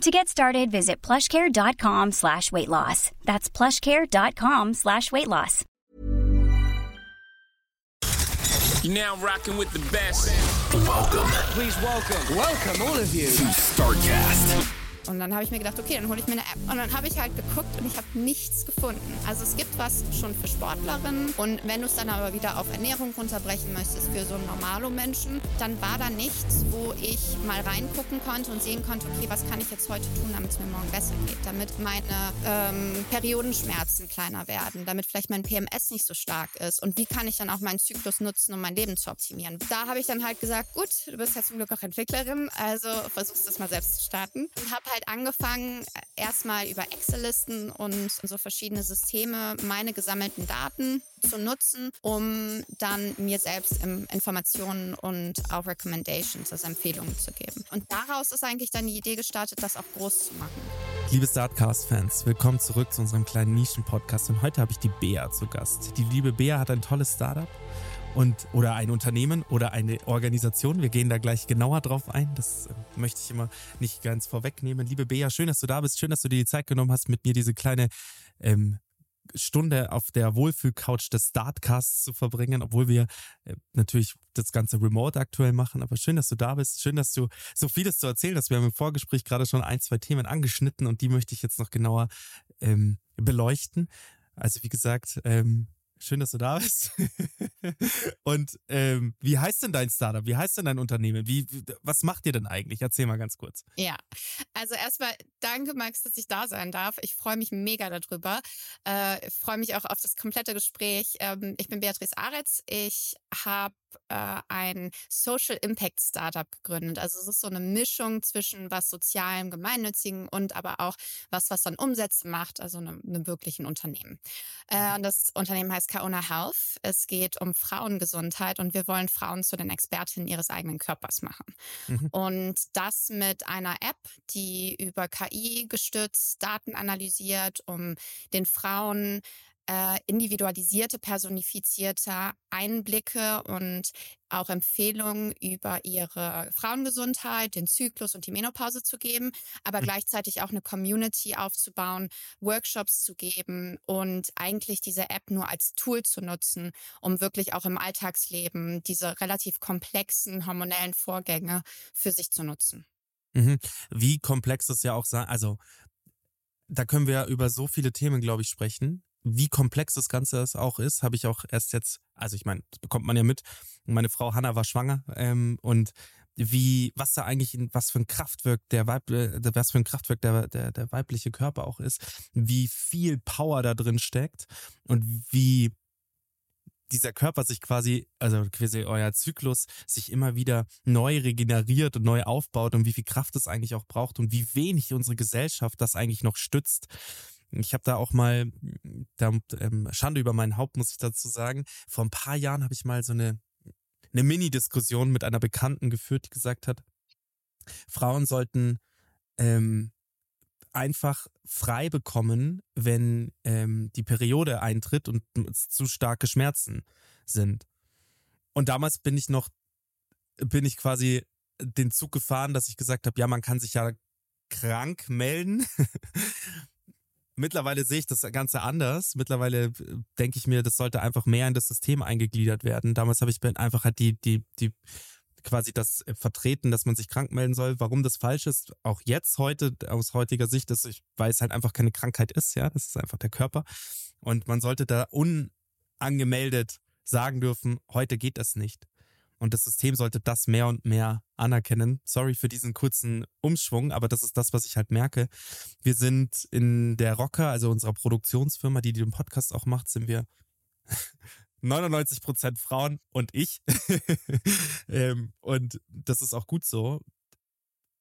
To get started, visit plushcare.com slash weight loss. That's plushcare.com slash weight loss. You're now rocking with the best. Welcome Please welcome. Welcome, all of you. to StarCast. Und dann habe ich mir gedacht, okay, dann hole ich mir eine App. Und dann habe ich halt geguckt und ich habe nichts gefunden. Also es gibt was schon für Sportlerinnen. Und wenn du es dann aber wieder auf Ernährung runterbrechen möchtest für so einen Normalo-Menschen, dann war da nichts, wo ich mal reingucken konnte und sehen konnte, okay, was kann ich jetzt heute tun, damit es mir morgen besser geht. Damit meine ähm, Periodenschmerzen kleiner werden, damit vielleicht mein PMS nicht so stark ist. Und wie kann ich dann auch meinen Zyklus nutzen, um mein Leben zu optimieren. Da habe ich dann halt gesagt, gut, du bist ja zum Glück auch Entwicklerin, also versuchst das mal selbst zu starten. Und habe halt angefangen, erstmal über Excel-Listen und so verschiedene Systeme meine gesammelten Daten zu nutzen, um dann mir selbst Informationen und auch Recommendations, also Empfehlungen zu geben. Und daraus ist eigentlich dann die Idee gestartet, das auch groß zu machen. Liebe Startcast-Fans, willkommen zurück zu unserem kleinen Nischen-Podcast und heute habe ich die Bea zu Gast. Die liebe Bea hat ein tolles Startup und oder ein Unternehmen oder eine Organisation. Wir gehen da gleich genauer drauf ein. Das äh, möchte ich immer nicht ganz vorwegnehmen. Liebe Bea, schön, dass du da bist. Schön, dass du dir die Zeit genommen hast, mit mir diese kleine ähm, Stunde auf der Wohlfühlcouch des Startcasts zu verbringen, obwohl wir äh, natürlich das Ganze remote aktuell machen. Aber schön, dass du da bist. Schön, dass du so vieles zu erzählen hast. Wir haben im Vorgespräch gerade schon ein, zwei Themen angeschnitten und die möchte ich jetzt noch genauer ähm, beleuchten. Also wie gesagt, ähm, schön, dass du da bist. und ähm, wie heißt denn dein Startup? Wie heißt denn dein Unternehmen? Wie, was macht ihr denn eigentlich? Erzähl mal ganz kurz. Ja, also erstmal danke, Max, dass ich da sein darf. Ich freue mich mega darüber. Äh, freue mich auch auf das komplette Gespräch. Ähm, ich bin Beatrice Aretz. Ich habe äh, ein Social Impact Startup gegründet. Also es ist so eine Mischung zwischen was sozialem, gemeinnützigen und aber auch was, was dann Umsätze macht, also einem, einem wirklichen Unternehmen. Äh, das Unternehmen heißt Kaona Health. Es geht um Frauengesundheit und wir wollen Frauen zu den Expertinnen ihres eigenen Körpers machen. Mhm. Und das mit einer App, die über KI gestützt Daten analysiert, um den Frauen äh, individualisierte, personifizierte Einblicke und auch Empfehlungen über ihre Frauengesundheit, den Zyklus und die Menopause zu geben, aber Mhm. gleichzeitig auch eine Community aufzubauen, Workshops zu geben und eigentlich diese App nur als Tool zu nutzen, um wirklich auch im Alltagsleben diese relativ komplexen hormonellen Vorgänge für sich zu nutzen. Mhm. Wie komplex das ja auch sein, also da können wir über so viele Themen, glaube ich, sprechen. Wie komplex das Ganze es auch ist, habe ich auch erst jetzt, also ich meine, das bekommt man ja mit. Meine Frau Hanna war schwanger ähm, und wie, was da eigentlich, was für ein Kraftwerk der Weib, äh, was für ein Kraftwerk der, der, der weibliche Körper auch ist, wie viel Power da drin steckt und wie dieser Körper sich quasi, also quasi euer Zyklus sich immer wieder neu regeneriert und neu aufbaut und wie viel Kraft es eigentlich auch braucht und wie wenig unsere Gesellschaft das eigentlich noch stützt. Ich habe da auch mal, da, ähm, Schande über mein Haupt, muss ich dazu sagen. Vor ein paar Jahren habe ich mal so eine, eine Mini-Diskussion mit einer Bekannten geführt, die gesagt hat, Frauen sollten ähm, einfach frei bekommen, wenn ähm, die Periode eintritt und zu starke Schmerzen sind. Und damals bin ich noch, bin ich quasi den Zug gefahren, dass ich gesagt habe, ja, man kann sich ja krank melden. Mittlerweile sehe ich das Ganze anders. Mittlerweile äh, denke ich mir, das sollte einfach mehr in das System eingegliedert werden. Damals habe ich einfach halt die, die, die quasi das äh, vertreten, dass man sich krank melden soll. Warum das falsch ist, auch jetzt heute aus heutiger Sicht, ist, weil es halt einfach keine Krankheit ist, ja, das ist einfach der Körper. Und man sollte da unangemeldet sagen dürfen, heute geht das nicht. Und das System sollte das mehr und mehr anerkennen. Sorry für diesen kurzen Umschwung, aber das ist das, was ich halt merke. Wir sind in der Rocker, also unserer Produktionsfirma, die den Podcast auch macht, sind wir 99 Prozent Frauen und ich. ähm, und das ist auch gut so.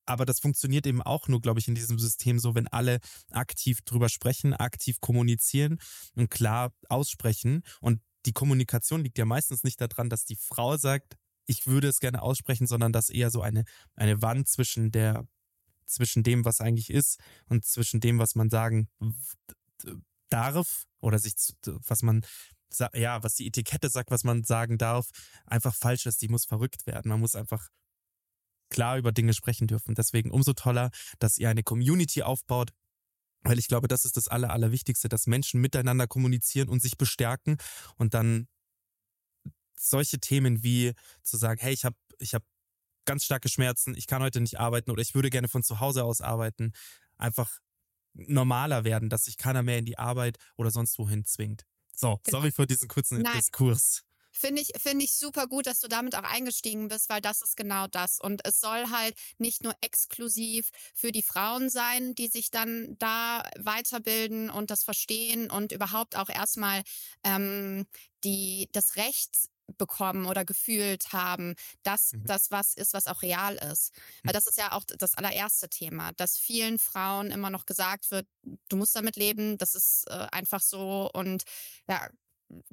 aber das funktioniert eben auch nur, glaube ich, in diesem System so, wenn alle aktiv drüber sprechen, aktiv kommunizieren und klar aussprechen. Und die Kommunikation liegt ja meistens nicht daran, dass die Frau sagt, ich würde es gerne aussprechen, sondern dass eher so eine, eine Wand zwischen der, zwischen dem, was eigentlich ist und zwischen dem, was man sagen darf oder sich, was man, ja, was die Etikette sagt, was man sagen darf, einfach falsch ist. Die muss verrückt werden. Man muss einfach klar über Dinge sprechen dürfen. Deswegen umso toller, dass ihr eine Community aufbaut, weil ich glaube, das ist das Aller, Allerwichtigste, dass Menschen miteinander kommunizieren und sich bestärken und dann solche Themen wie zu sagen, hey, ich habe ich hab ganz starke Schmerzen, ich kann heute nicht arbeiten oder ich würde gerne von zu Hause aus arbeiten, einfach normaler werden, dass sich keiner mehr in die Arbeit oder sonst wohin zwingt. So, genau. sorry für diesen kurzen Nein. Diskurs. Finde ich, finde ich super gut, dass du damit auch eingestiegen bist, weil das ist genau das. Und es soll halt nicht nur exklusiv für die Frauen sein, die sich dann da weiterbilden und das verstehen und überhaupt auch erstmal ähm, die, das Recht bekommen oder gefühlt haben, dass mhm. das was ist, was auch real ist. Weil mhm. das ist ja auch das allererste Thema, dass vielen Frauen immer noch gesagt wird, du musst damit leben, das ist äh, einfach so und ja,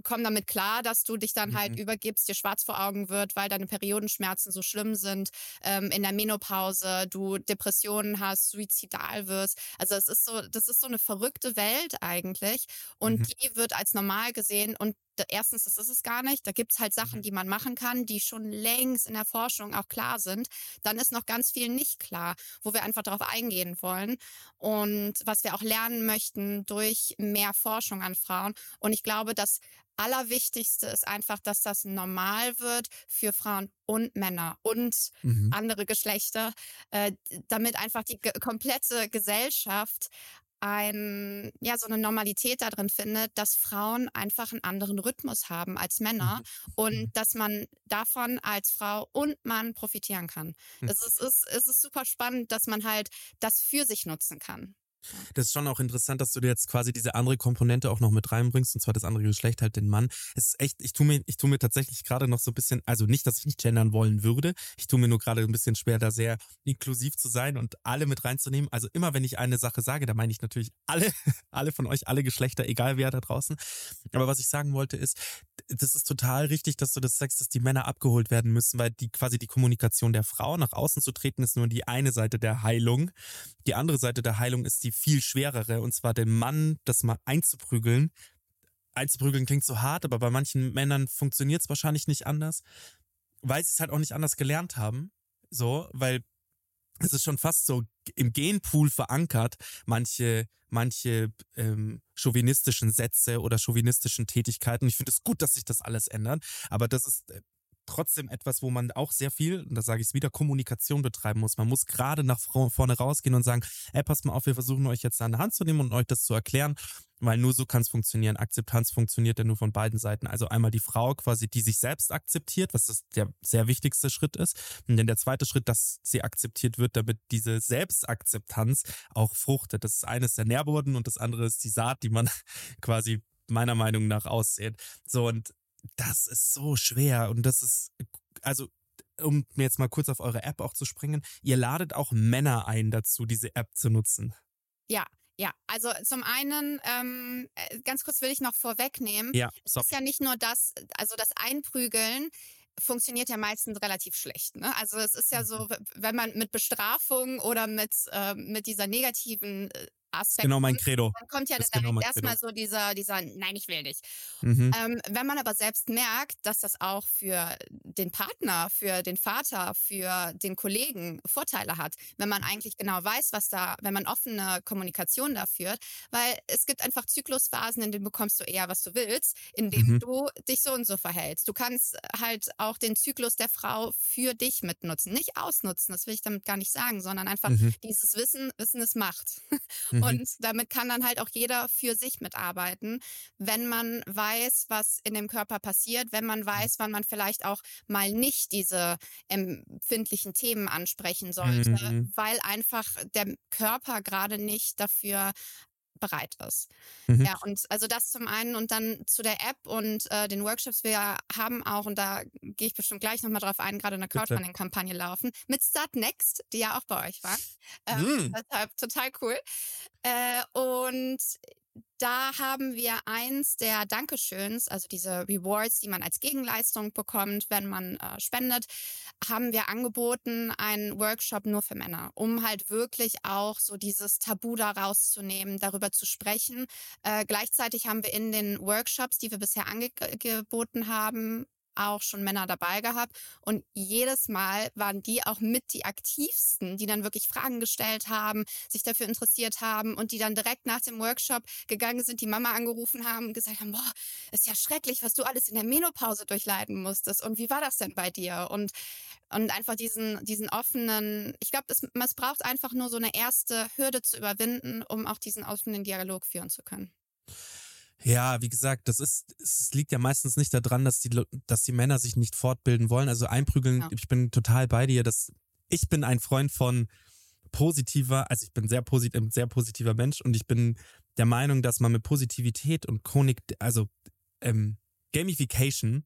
komm damit klar, dass du dich dann halt mhm. übergibst, dir schwarz vor Augen wird, weil deine Periodenschmerzen so schlimm sind, ähm, in der Menopause, du Depressionen hast, suizidal wirst. Also es ist so, das ist so eine verrückte Welt eigentlich und mhm. die wird als normal gesehen und erstens, das ist es gar nicht. Da gibt's halt Sachen, mhm. die man machen kann, die schon längst in der Forschung auch klar sind. Dann ist noch ganz viel nicht klar, wo wir einfach darauf eingehen wollen und was wir auch lernen möchten durch mehr Forschung an Frauen. Und ich glaube, das Allerwichtigste ist einfach, dass das normal wird für Frauen und Männer und mhm. andere Geschlechter, äh, damit einfach die komplette Gesellschaft ein, ja, so eine Normalität da drin findet, dass Frauen einfach einen anderen Rhythmus haben als Männer mhm. und mhm. dass man davon als Frau und Mann profitieren kann. Mhm. Es, ist, es, ist, es ist super spannend, dass man halt das für sich nutzen kann. Das ist schon auch interessant, dass du dir jetzt quasi diese andere Komponente auch noch mit reinbringst, und zwar das andere Geschlecht, halt den Mann. Es ist echt, ich tue mir, ich tue mir tatsächlich gerade noch so ein bisschen, also nicht, dass ich nicht gendern wollen würde. Ich tue mir nur gerade ein bisschen schwer, da sehr inklusiv zu sein und alle mit reinzunehmen. Also immer, wenn ich eine Sache sage, da meine ich natürlich alle, alle von euch, alle Geschlechter, egal wer da draußen. Aber was ich sagen wollte ist, das ist total richtig, dass du das sagst, dass die Männer abgeholt werden müssen, weil die quasi die Kommunikation der Frau nach außen zu treten ist nur die eine Seite der Heilung. Die andere Seite der Heilung ist die viel schwerere, und zwar den Mann das mal einzuprügeln. Einzuprügeln klingt so hart, aber bei manchen Männern funktioniert es wahrscheinlich nicht anders, weil sie es halt auch nicht anders gelernt haben. So, weil es ist schon fast so im Genpool verankert, manche, manche ähm, chauvinistischen Sätze oder chauvinistischen Tätigkeiten. Ich finde es gut, dass sich das alles ändert, aber das ist äh, trotzdem etwas, wo man auch sehr viel, und da sage ich es wieder, Kommunikation betreiben muss. Man muss gerade nach vorne rausgehen und sagen, ey, passt mal auf, wir versuchen euch jetzt an der Hand zu nehmen und euch das zu erklären, weil nur so kann es funktionieren. Akzeptanz funktioniert ja nur von beiden Seiten. Also einmal die Frau quasi, die sich selbst akzeptiert, was das der sehr wichtigste Schritt ist. Und dann der zweite Schritt, dass sie akzeptiert wird, damit diese Selbstakzeptanz auch fruchtet. Das ist eines der Nährboden und das andere ist die Saat, die man quasi meiner Meinung nach aussät. So, und das ist so schwer und das ist, also um mir jetzt mal kurz auf eure App auch zu springen, ihr ladet auch Männer ein dazu, diese App zu nutzen. Ja, ja, also zum einen, ähm, äh, ganz kurz will ich noch vorwegnehmen, ja, es ist ja nicht nur das, also das Einprügeln funktioniert ja meistens relativ schlecht. Ne? Also es ist ja so, mhm. wenn man mit Bestrafung oder mit, äh, mit dieser negativen äh, Aspekten. Genau mein Credo. Dann kommt ja dann genau erstmal so dieser, dieser, nein, ich will nicht. Mhm. Ähm, wenn man aber selbst merkt, dass das auch für den Partner, für den Vater, für den Kollegen Vorteile hat, wenn man eigentlich genau weiß, was da, wenn man offene Kommunikation da führt, weil es gibt einfach Zyklusphasen, in denen bekommst du eher, was du willst, in denen mhm. du dich so und so verhältst. Du kannst halt auch den Zyklus der Frau für dich mitnutzen. Nicht ausnutzen, das will ich damit gar nicht sagen, sondern einfach mhm. dieses Wissen, Wissen ist Macht. Mhm. Und damit kann dann halt auch jeder für sich mitarbeiten, wenn man weiß, was in dem Körper passiert, wenn man weiß, wann man vielleicht auch mal nicht diese empfindlichen Themen ansprechen sollte, mhm. weil einfach der Körper gerade nicht dafür bereit ist. Mhm. Ja, und also das zum einen und dann zu der App und äh, den Workshops. Wir haben auch, und da gehe ich bestimmt gleich nochmal drauf ein, gerade eine. Crowdfunding-Kampagne laufen mit Start Next, die ja auch bei euch war. Ähm, Mm. Deshalb total cool. Äh, und da haben wir eins der Dankeschöns, also diese Rewards, die man als Gegenleistung bekommt, wenn man äh, spendet, haben wir angeboten, einen Workshop nur für Männer, um halt wirklich auch so dieses Tabu da rauszunehmen, darüber zu sprechen. Äh, gleichzeitig haben wir in den Workshops, die wir bisher angeboten haben, auch schon Männer dabei gehabt. Und jedes Mal waren die auch mit die aktivsten, die dann wirklich Fragen gestellt haben, sich dafür interessiert haben und die dann direkt nach dem Workshop gegangen sind, die Mama angerufen haben und gesagt haben, boah, ist ja schrecklich, was du alles in der Menopause durchleiden musstest. Und wie war das denn bei dir? Und, und einfach diesen, diesen offenen, ich glaube, es braucht einfach nur so eine erste Hürde zu überwinden, um auch diesen offenen Dialog führen zu können. Ja, wie gesagt, das ist, es liegt ja meistens nicht daran, dass die, dass die Männer sich nicht fortbilden wollen. Also einprügeln, Ja. ich bin total bei dir. dass ich bin ein Freund von positiver, also ich bin sehr positiv, sehr positiver Mensch und ich bin der Meinung, dass man mit Positivität und Chronik, also ähm, Gamification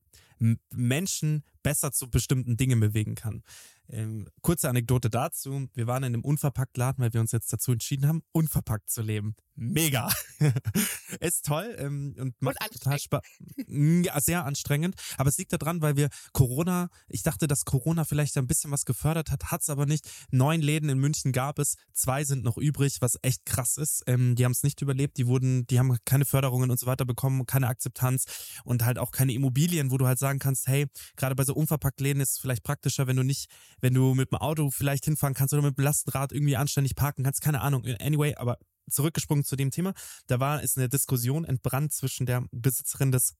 Menschen besser zu bestimmten Dingen bewegen kann. Ähm, kurze Anekdote dazu. Wir waren in einem Unverpackt-Laden, weil wir uns jetzt dazu entschieden haben, unverpackt zu leben. Mega. Ist toll ähm, und macht total Spaß. Ja, sehr anstrengend. Aber es liegt daran, weil wir Corona, ich dachte, dass Corona vielleicht ein bisschen was gefördert hat, hat's aber nicht. Neun Läden in München gab es, zwei sind noch übrig, was echt krass ist. Ähm, die haben es nicht überlebt, die wurden, die haben keine Förderungen und so weiter bekommen, keine Akzeptanz und halt auch keine Immobilien, wo du halt sagen kannst, hey, gerade bei so unverpackt Läden ist vielleicht praktischer, wenn du nicht, wenn du mit dem Auto vielleicht hinfahren kannst oder mit dem Lastenrad irgendwie anständig parken kannst, keine Ahnung. Anyway, aber zurückgesprungen zu dem Thema, da war ist eine Diskussion entbrannt zwischen der Besitzerin des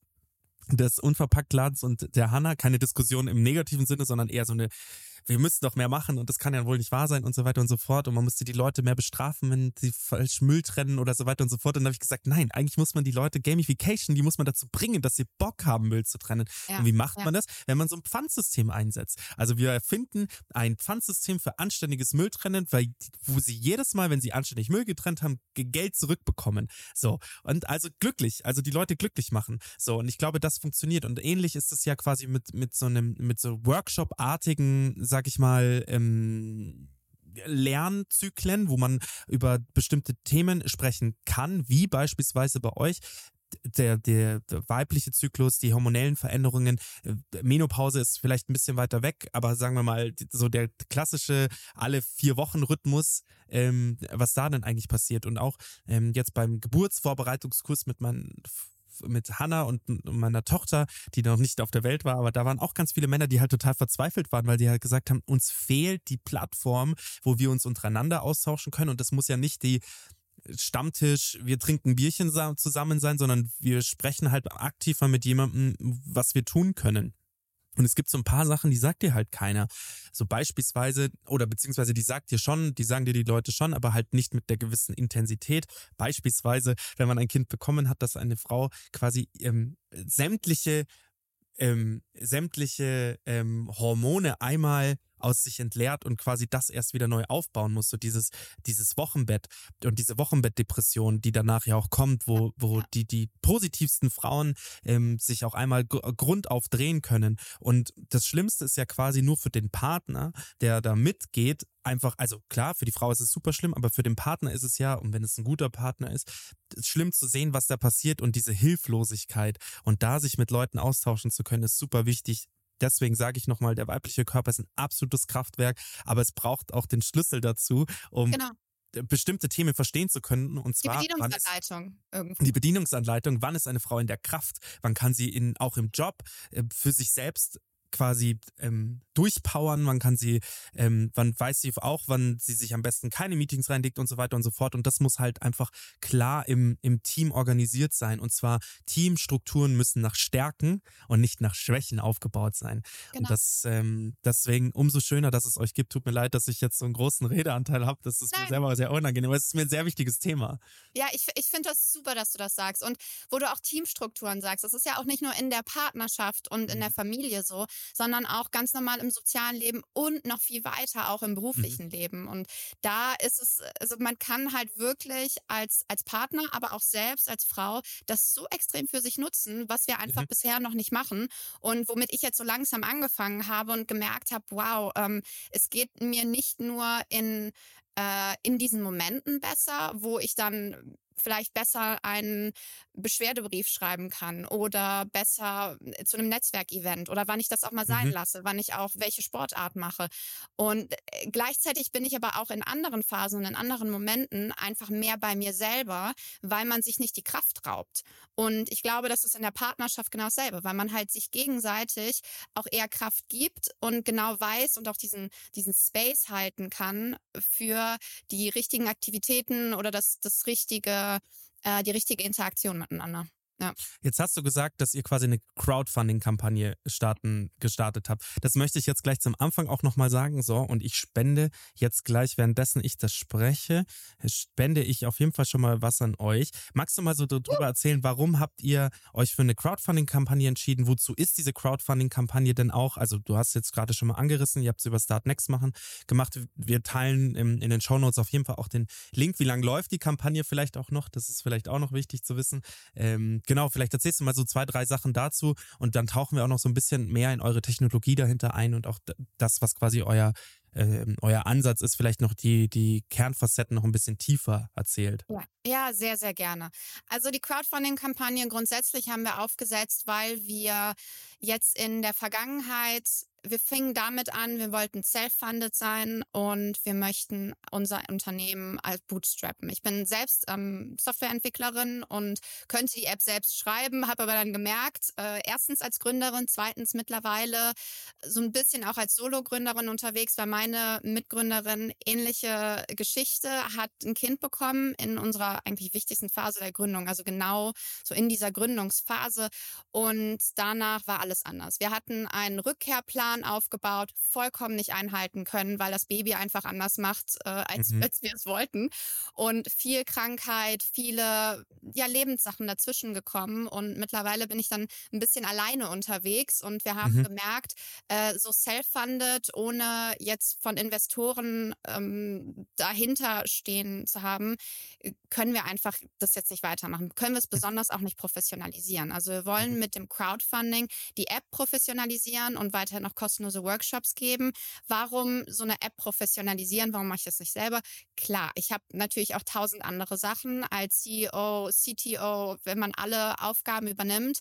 des Unverpacktladens und der Hanna. Keine Diskussion im negativen Sinne, sondern eher so eine, wir müssen doch mehr machen und das kann ja wohl nicht wahr sein und so weiter und so fort. Und man müsste die Leute mehr bestrafen, wenn sie falsch Müll trennen oder so weiter und so fort. Und dann habe ich gesagt, nein, eigentlich muss man die Leute Gamification, die muss man dazu bringen, dass sie Bock haben, Müll zu trennen. Ja, und wie macht ja. man das? Wenn man so ein Pfandsystem einsetzt. Also wir erfinden ein Pfandsystem für anständiges Mülltrennen, weil, wo sie jedes Mal, wenn sie anständig Müll getrennt haben, Ge- Geld zurückbekommen. So. Und also glücklich, also die Leute glücklich machen. So. Und ich glaube, das funktioniert. Und ähnlich ist es ja quasi mit, mit so einem, mit so Workshop-artigen, sag ich mal, ähm, Lernzyklen, wo man über bestimmte Themen sprechen kann, wie beispielsweise bei euch der, der, der weibliche Zyklus, die hormonellen Veränderungen, äh, Menopause ist vielleicht ein bisschen weiter weg, aber sagen wir mal, so der klassische alle vier Wochen Rhythmus, ähm, was da denn eigentlich passiert. Und auch ähm, jetzt beim Geburtsvorbereitungskurs mit meinen mit Hannah und meiner Tochter, die noch nicht auf der Welt war, aber da waren auch ganz viele Männer, die halt total verzweifelt waren, weil die halt gesagt haben, uns fehlt die Plattform, wo wir uns untereinander austauschen können und das muss ja nicht die Stammtisch, wir trinken Bierchen sa- zusammen sein, sondern wir sprechen halt aktiv mal mit jemandem, was wir tun können. Und es gibt so ein paar Sachen, die sagt dir halt keiner. So beispielsweise, oder beziehungsweise die sagt dir schon, die sagen dir die Leute schon, aber halt nicht mit der gewissen Intensität. Beispielsweise, wenn man ein Kind bekommen hat, dass eine Frau quasi ähm, sämtliche ähm, sämtliche ähm, Hormone einmal aus sich entleert und quasi das erst wieder neu aufbauen muss. So dieses, dieses Wochenbett und diese Wochenbettdepression, die danach ja auch kommt, wo, wo die, die positivsten Frauen ähm, sich auch einmal gr- grundauf drehen können. Und das Schlimmste ist ja quasi nur für den Partner, der da mitgeht, einfach, also klar, für die Frau ist es super schlimm, aber für den Partner ist es ja, und wenn es ein guter Partner ist, ist schlimm zu sehen, was da passiert und diese Hilflosigkeit und da sich mit Leuten austauschen zu können, ist super wichtig. Deswegen sage ich nochmal, der weibliche Körper ist ein absolutes Kraftwerk, aber es braucht auch den Schlüssel dazu, um Genau. bestimmte Themen verstehen zu können. Und Die zwar, ist, Bedienungsanleitung irgendwie. die Bedienungsanleitung, wann ist eine Frau in der Kraft, wann kann sie in, auch im Job äh, für sich selbst quasi ähm, durchpowern, wann kann sie, ähm, wann weiß sie auch, wann sie sich am besten keine Meetings reinlegt und so weiter und so fort. Und das muss halt einfach klar im, im Team organisiert sein. Und zwar Teamstrukturen müssen nach Stärken und nicht nach Schwächen aufgebaut sein. Genau. Und das ähm, deswegen umso schöner, dass es euch gibt. Tut mir leid, dass ich jetzt so einen großen Redeanteil habe. Das ist mir Nein. selber sehr unangenehm, aber es ist mir ein sehr wichtiges Thema. Ja, ich, ich finde das super, dass du das sagst. Und wo du auch Teamstrukturen sagst, das ist ja auch nicht nur in der Partnerschaft und in der Familie so, sondern auch ganz normal im sozialen Leben und noch viel weiter auch im Mhm. beruflichen Leben. Und da ist es, also man kann halt wirklich als, als Partner, aber auch selbst als Frau das so extrem für sich nutzen, was wir einfach Mhm. bisher noch nicht machen. Und womit ich jetzt so langsam angefangen habe und gemerkt habe, wow, ähm, es geht mir nicht nur in, äh, in diesen Momenten besser, wo ich dann vielleicht besser einen Beschwerdebrief schreiben kann oder besser äh, zu einem Netzwerkevent oder wann ich das auch mal sein Mhm. lasse, wann ich auch welche Sportart mache. Und äh, gleichzeitig bin ich aber auch in anderen Phasen und in anderen Momenten einfach mehr bei mir selber, weil man sich nicht die Kraft raubt. Und ich glaube, das ist in der Partnerschaft genau dasselbe, weil man halt sich gegenseitig auch eher Kraft gibt und genau weiß und auch diesen, diesen Space halten kann für die richtigen Aktivitäten oder das, das richtige, äh, die richtige Interaktion miteinander. Jetzt hast du gesagt, dass ihr quasi eine Crowdfunding-Kampagne starten, gestartet habt. Das möchte ich jetzt gleich zum Anfang auch nochmal sagen. So, und ich spende jetzt gleich, währenddessen ich das spreche, spende ich auf jeden Fall schon mal was an euch. Magst du mal so darüber erzählen, warum habt ihr euch für eine Crowdfunding-Kampagne entschieden? Wozu ist diese Crowdfunding-Kampagne denn auch? Also du hast jetzt gerade schon mal angerissen, ihr habt es über Start Next machen, gemacht. Wir teilen im, in den Shownotes auf jeden Fall auch den Link. Wie lange läuft die Kampagne vielleicht auch noch? Das ist vielleicht auch noch wichtig zu wissen. Ähm, genau, vielleicht erzählst du mal so zwei, drei Sachen dazu und dann tauchen wir auch noch so ein bisschen mehr in eure Technologie dahinter ein und auch das, was quasi euer, ähm, euer Ansatz ist, vielleicht noch die, die Kernfacetten noch ein bisschen tiefer erzählt. Ja. ja, sehr, sehr gerne. Also die Crowdfunding-Kampagne grundsätzlich haben wir aufgesetzt, weil wir jetzt in der Vergangenheit, wir fingen damit an, wir wollten self-funded sein und wir möchten unser Unternehmen als bootstrappen. Ich bin selbst ähm, Softwareentwicklerin und könnte die App selbst schreiben, habe aber dann gemerkt, äh, erstens als Gründerin, zweitens mittlerweile so ein bisschen auch als Solo-Gründerin unterwegs, weil meine Mitgründerin ähnliche Geschichte hat ein Kind bekommen in unserer eigentlich wichtigsten Phase der Gründung, also genau so in dieser Gründungsphase. Und danach war alles anders. Wir hatten einen Rückkehrplan aufgebaut, vollkommen nicht einhalten können, weil das Baby einfach anders macht, äh, als, Mhm. als wir es wollten. Und viel Krankheit, viele ja, Lebenssachen dazwischen gekommen. Und mittlerweile bin ich dann ein bisschen alleine unterwegs und wir haben Mhm. gemerkt, äh, so self-funded, ohne jetzt von Investoren ähm, dahinter stehen zu haben, äh, können wir einfach das jetzt nicht weitermachen. Können wir es besonders auch nicht professionalisieren. Also wir wollen mit dem Crowdfunding die App professionalisieren und weiterhin noch kostenlose Workshops geben. Warum so eine App professionalisieren? Warum mache ich das nicht selber? Klar, ich habe natürlich auch tausend andere Sachen als CEO, CTO, wenn man alle Aufgaben übernimmt.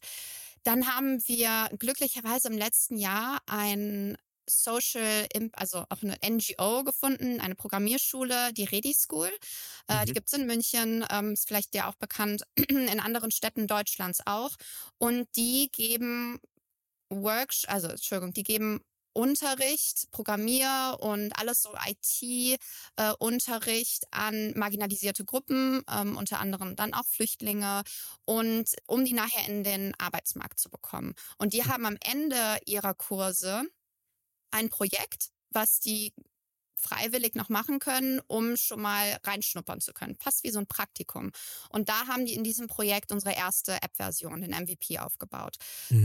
Dann haben wir glücklicherweise im letzten Jahr ein Social, also auch eine NGO gefunden, eine Programmierschule, die Ready School. Äh, Die Mhm. gibt's in München, ähm, ist vielleicht dir auch bekannt, in anderen Städten Deutschlands auch. Und die geben Workshops, also Entschuldigung, die geben Unterricht, Programmier und alles so IT-Unterricht an marginalisierte Gruppen, ähm, unter anderem dann auch Flüchtlinge und um die nachher in den Arbeitsmarkt zu bekommen. Und die haben am Ende ihrer Kurse ein Projekt, was die freiwillig noch machen können, um schon mal reinschnuppern zu können. Passt wie so ein Praktikum. Und da haben die in diesem Projekt unsere erste App-Version, den MVP, aufgebaut.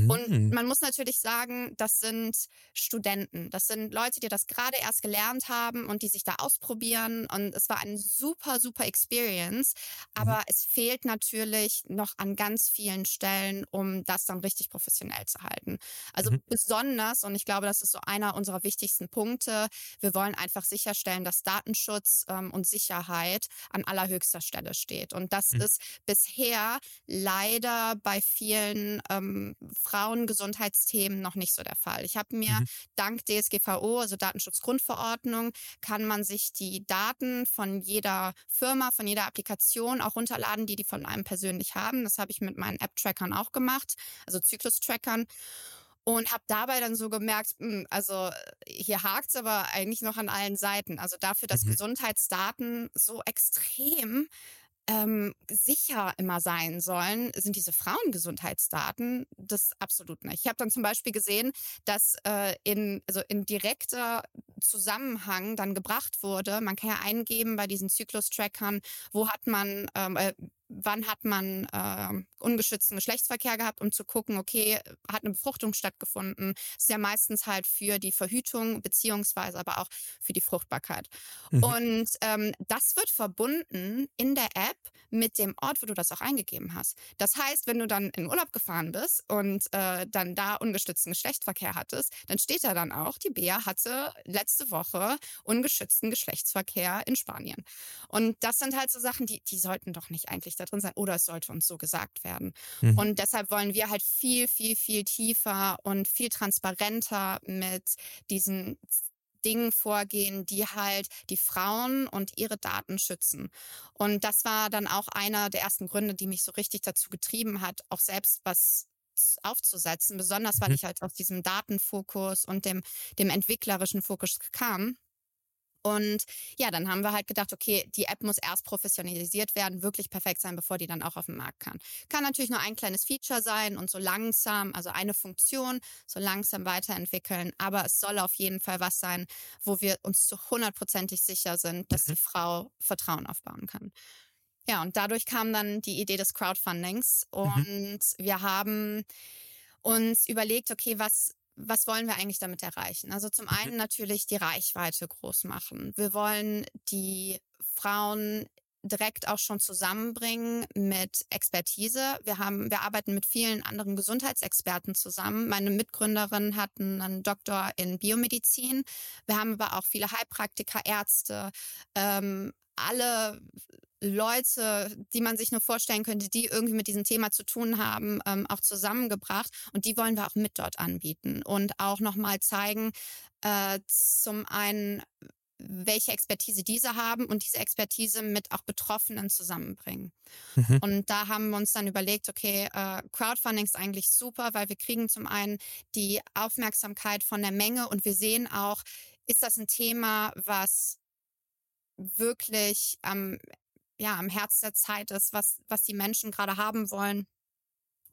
Und Mhm. man muss natürlich sagen, das sind Studenten. Das sind Leute, die das gerade erst gelernt haben und die sich da ausprobieren. Und es war eine super, super Experience. Aber es fehlt natürlich noch an ganz vielen Stellen, um das dann richtig professionell zu halten. Also Mhm. besonders, und ich glaube, das ist so einer unserer wichtigsten Punkte, wir wollen einfach sicherstellen, dass Datenschutz ähm, und Sicherheit an allerhöchster Stelle steht. Und das Mhm. ist bisher leider bei vielen ähm, Frauengesundheitsthemen noch nicht so der Fall. Ich habe mir Mhm. dank DSGVO, also Datenschutzgrundverordnung, kann man sich die Daten von jeder Firma, von jeder Applikation auch runterladen, die die von einem persönlich haben. Das habe ich mit meinen App-Trackern auch gemacht, also Zyklus-Trackern. Und habe dabei dann so gemerkt, hm, also äh, hier hakt's aber eigentlich noch an allen Seiten. Also dafür, dass Mhm. Gesundheitsdaten so extrem ähm, sicher immer sein sollen, sind diese Frauengesundheitsdaten das absolut nicht. Ich habe dann zum Beispiel gesehen, dass äh, in, also in direkter Zusammenhang dann gebracht wurde, man kann ja eingeben bei diesen Zyklus-Trackern, wo hat man, ähm, äh, wann hat man äh, ungeschützten Geschlechtsverkehr gehabt, um zu gucken, okay, hat eine Befruchtung stattgefunden. Das ist ja meistens halt für die Verhütung beziehungsweise aber auch für die Fruchtbarkeit. Mhm. Und ähm, das wird verbunden in der App mit dem Ort, wo du das auch eingegeben hast. Das heißt, wenn du dann in Urlaub gefahren bist und äh, dann da ungeschützten Geschlechtsverkehr hattest, dann steht da dann auch, die Bea hatte letzte Woche ungeschützten Geschlechtsverkehr in Spanien. Und das sind halt so Sachen, die, die sollten doch nicht eigentlich da drin sein oder es sollte uns so gesagt werden. Mhm. Und deshalb wollen wir halt viel, viel, viel tiefer und viel transparenter mit diesen Dingen vorgehen, die halt die Frauen und ihre Daten schützen. Und das war dann auch einer der ersten Gründe, die mich so richtig dazu getrieben hat, auch selbst was aufzusetzen, besonders weil mhm. ich halt aus diesem Datenfokus und dem, dem entwicklerischen Fokus kam. Und ja, dann haben wir halt gedacht, okay, die App muss erst professionalisiert werden, wirklich perfekt sein, bevor die dann auch auf den Markt kann. Kann natürlich nur ein kleines Feature sein und so langsam, also eine Funktion, so langsam weiterentwickeln. Aber es soll auf jeden Fall was sein, wo wir uns zu hundertprozentig sicher sind, dass die mhm. Frau Vertrauen aufbauen kann. Ja, und dadurch kam dann die Idee des Crowdfundings mhm. und mhm. wir haben uns überlegt, okay, was was wollen wir eigentlich damit erreichen? Also zum einen natürlich die Reichweite groß machen. Wir wollen die Frauen direkt auch schon zusammenbringen mit Expertise. Wir haben, wir arbeiten mit vielen anderen Gesundheitsexperten zusammen. Meine Mitgründerin hat einen Doktor in Biomedizin. Wir haben aber auch viele Heilpraktiker, Ärzte, ähm, alle Leute, die man sich nur vorstellen könnte, die irgendwie mit diesem Thema zu tun haben, ähm, auch zusammengebracht. Und die wollen wir auch mit dort anbieten und auch nochmal zeigen, äh, zum einen, welche Expertise diese haben und diese Expertise mit auch Betroffenen zusammenbringen. Mhm. Und da haben wir uns dann überlegt, okay, äh, Crowdfunding ist eigentlich super, weil wir kriegen zum einen die Aufmerksamkeit von der Menge und wir sehen auch, ist das ein Thema, was wirklich am ja am Herz der Zeit ist, was, was die Menschen gerade haben wollen.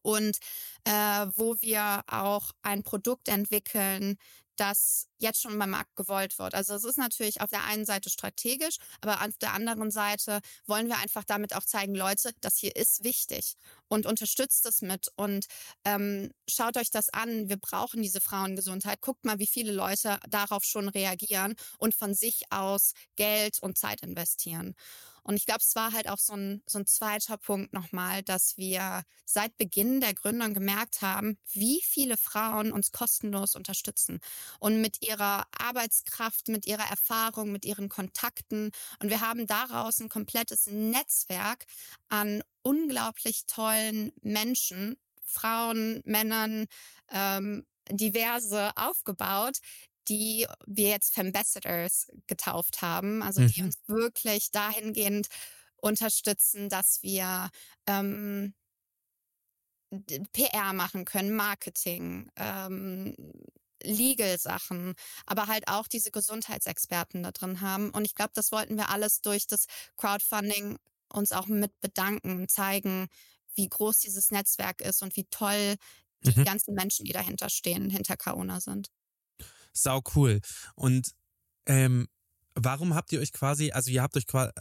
Und äh, wo wir auch ein Produkt entwickeln, das jetzt schon beim Markt gewollt wird. Also es ist natürlich auf der einen Seite strategisch, aber auf der anderen Seite wollen wir einfach damit auch zeigen, Leute, das hier ist wichtig und unterstützt es mit und ähm, schaut euch das an. Wir brauchen diese Frauengesundheit. Guckt mal, wie viele Leute darauf schon reagieren und von sich aus Geld und Zeit investieren. Und ich glaube, es war halt auch so ein, so ein zweiter Punkt nochmal, dass wir seit Beginn der Gründung gemerkt haben, wie viele Frauen uns kostenlos unterstützen und mit ihrer Arbeitskraft, mit ihrer Erfahrung, mit ihren Kontakten. Und wir haben daraus ein komplettes Netzwerk an unglaublich tollen Menschen, Frauen, Männern, ähm, diverse aufgebaut, die wir jetzt Fembassadors getauft haben, also mhm. die uns wirklich dahingehend unterstützen, dass wir ähm, PR machen können, Marketing, ähm, Legal-Sachen, aber halt auch diese Gesundheitsexperten da drin haben. Und ich glaube, das wollten wir alles durch das Crowdfunding uns auch mit bedanken, zeigen, wie groß dieses Netzwerk ist und wie toll die mhm. ganzen Menschen, die dahinter stehen, hinter Kaona sind. Sau cool. Und ähm, warum habt ihr euch quasi, also ihr habt euch quasi,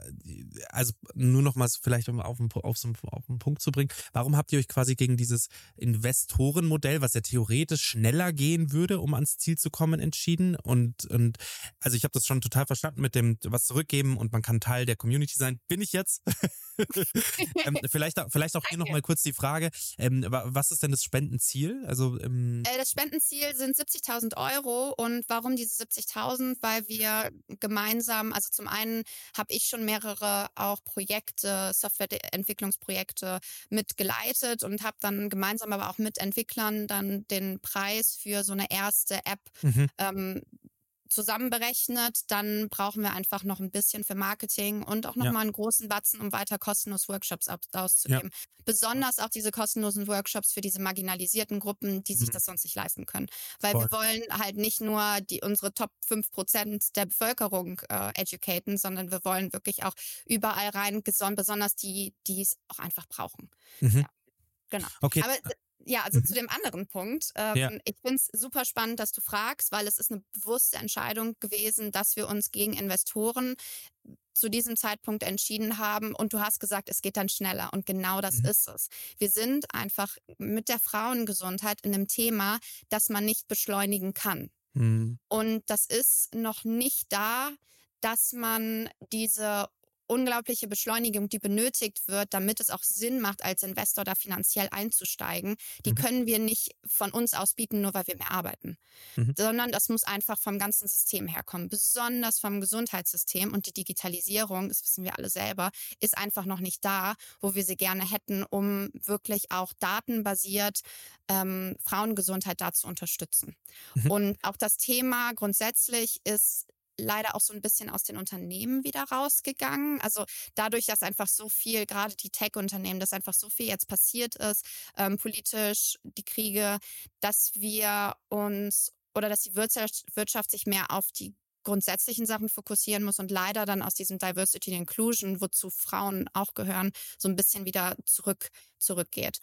also nur noch mal vielleicht um auf den, auf, so, auf den Punkt zu bringen, warum habt ihr euch quasi gegen dieses Investorenmodell, was ja theoretisch schneller gehen würde, um ans Ziel zu kommen, entschieden? Und, und also ich habe das schon total verstanden mit dem was zurückgeben und man kann Teil der Community sein. Bin ich jetzt? ähm, vielleicht, vielleicht auch hier noch mal kurz die Frage, ähm, was ist denn das Spendenziel? Also ähm äh, Das Spendenziel sind 70.000 Euro und warum diese 70.000? Weil wir gemeinsam gemeinsam, also zum einen habe ich schon mehrere auch Projekte, Softwareentwicklungsprojekte mitgeleitet und habe dann gemeinsam aber auch mit Entwicklern dann den Preis für so eine erste App mhm. ähm, zusammenberechnet, dann brauchen wir einfach noch ein bisschen für Marketing und auch nochmal ja. einen großen Batzen, um weiter kostenlos Workshops auszugeben. Ja. Besonders auch diese kostenlosen Workshops für diese marginalisierten Gruppen, die sich mhm. das sonst nicht leisten können. Weil Voll. wir wollen halt nicht nur die unsere Top 5 Prozent der Bevölkerung äh, educaten, sondern wir wollen wirklich auch überall rein, besonders die, die es auch einfach brauchen. Mhm. Ja. Genau. Okay. Aber ja, also mhm. zu dem anderen Punkt. Ähm, ja. Ich finde es super spannend, dass du fragst, weil es ist eine bewusste Entscheidung gewesen, dass wir uns gegen Investoren zu diesem Zeitpunkt entschieden haben und du hast gesagt, es geht dann schneller. Und genau das mhm. ist es. Wir sind einfach mit der Frauengesundheit in einem Thema, das man nicht beschleunigen kann. Mhm. Und das ist noch nicht da, dass man diese unglaubliche Beschleunigung, die benötigt wird, damit es auch Sinn macht, als Investor da finanziell einzusteigen, die mhm. können wir nicht von uns aus bieten, nur weil wir mehr arbeiten, mhm. sondern das muss einfach vom ganzen System herkommen, besonders vom Gesundheitssystem und die Digitalisierung, das wissen wir alle selber, ist einfach noch nicht da, wo wir sie gerne hätten, um wirklich auch datenbasiert ähm, Frauengesundheit da zu unterstützen. Mhm. Und auch das Thema grundsätzlich ist leider auch so ein bisschen aus den Unternehmen wieder rausgegangen. Also dadurch, dass einfach so viel, gerade die Tech-Unternehmen, dass einfach so viel jetzt passiert ist, ähm, politisch, die Kriege, dass wir uns oder dass die Wirtschaft, sich mehr auf die grundsätzlichen Sachen fokussieren muss und leider dann aus diesem Diversity and Inclusion, wozu Frauen auch gehören, so ein bisschen wieder zurück, zurückgeht.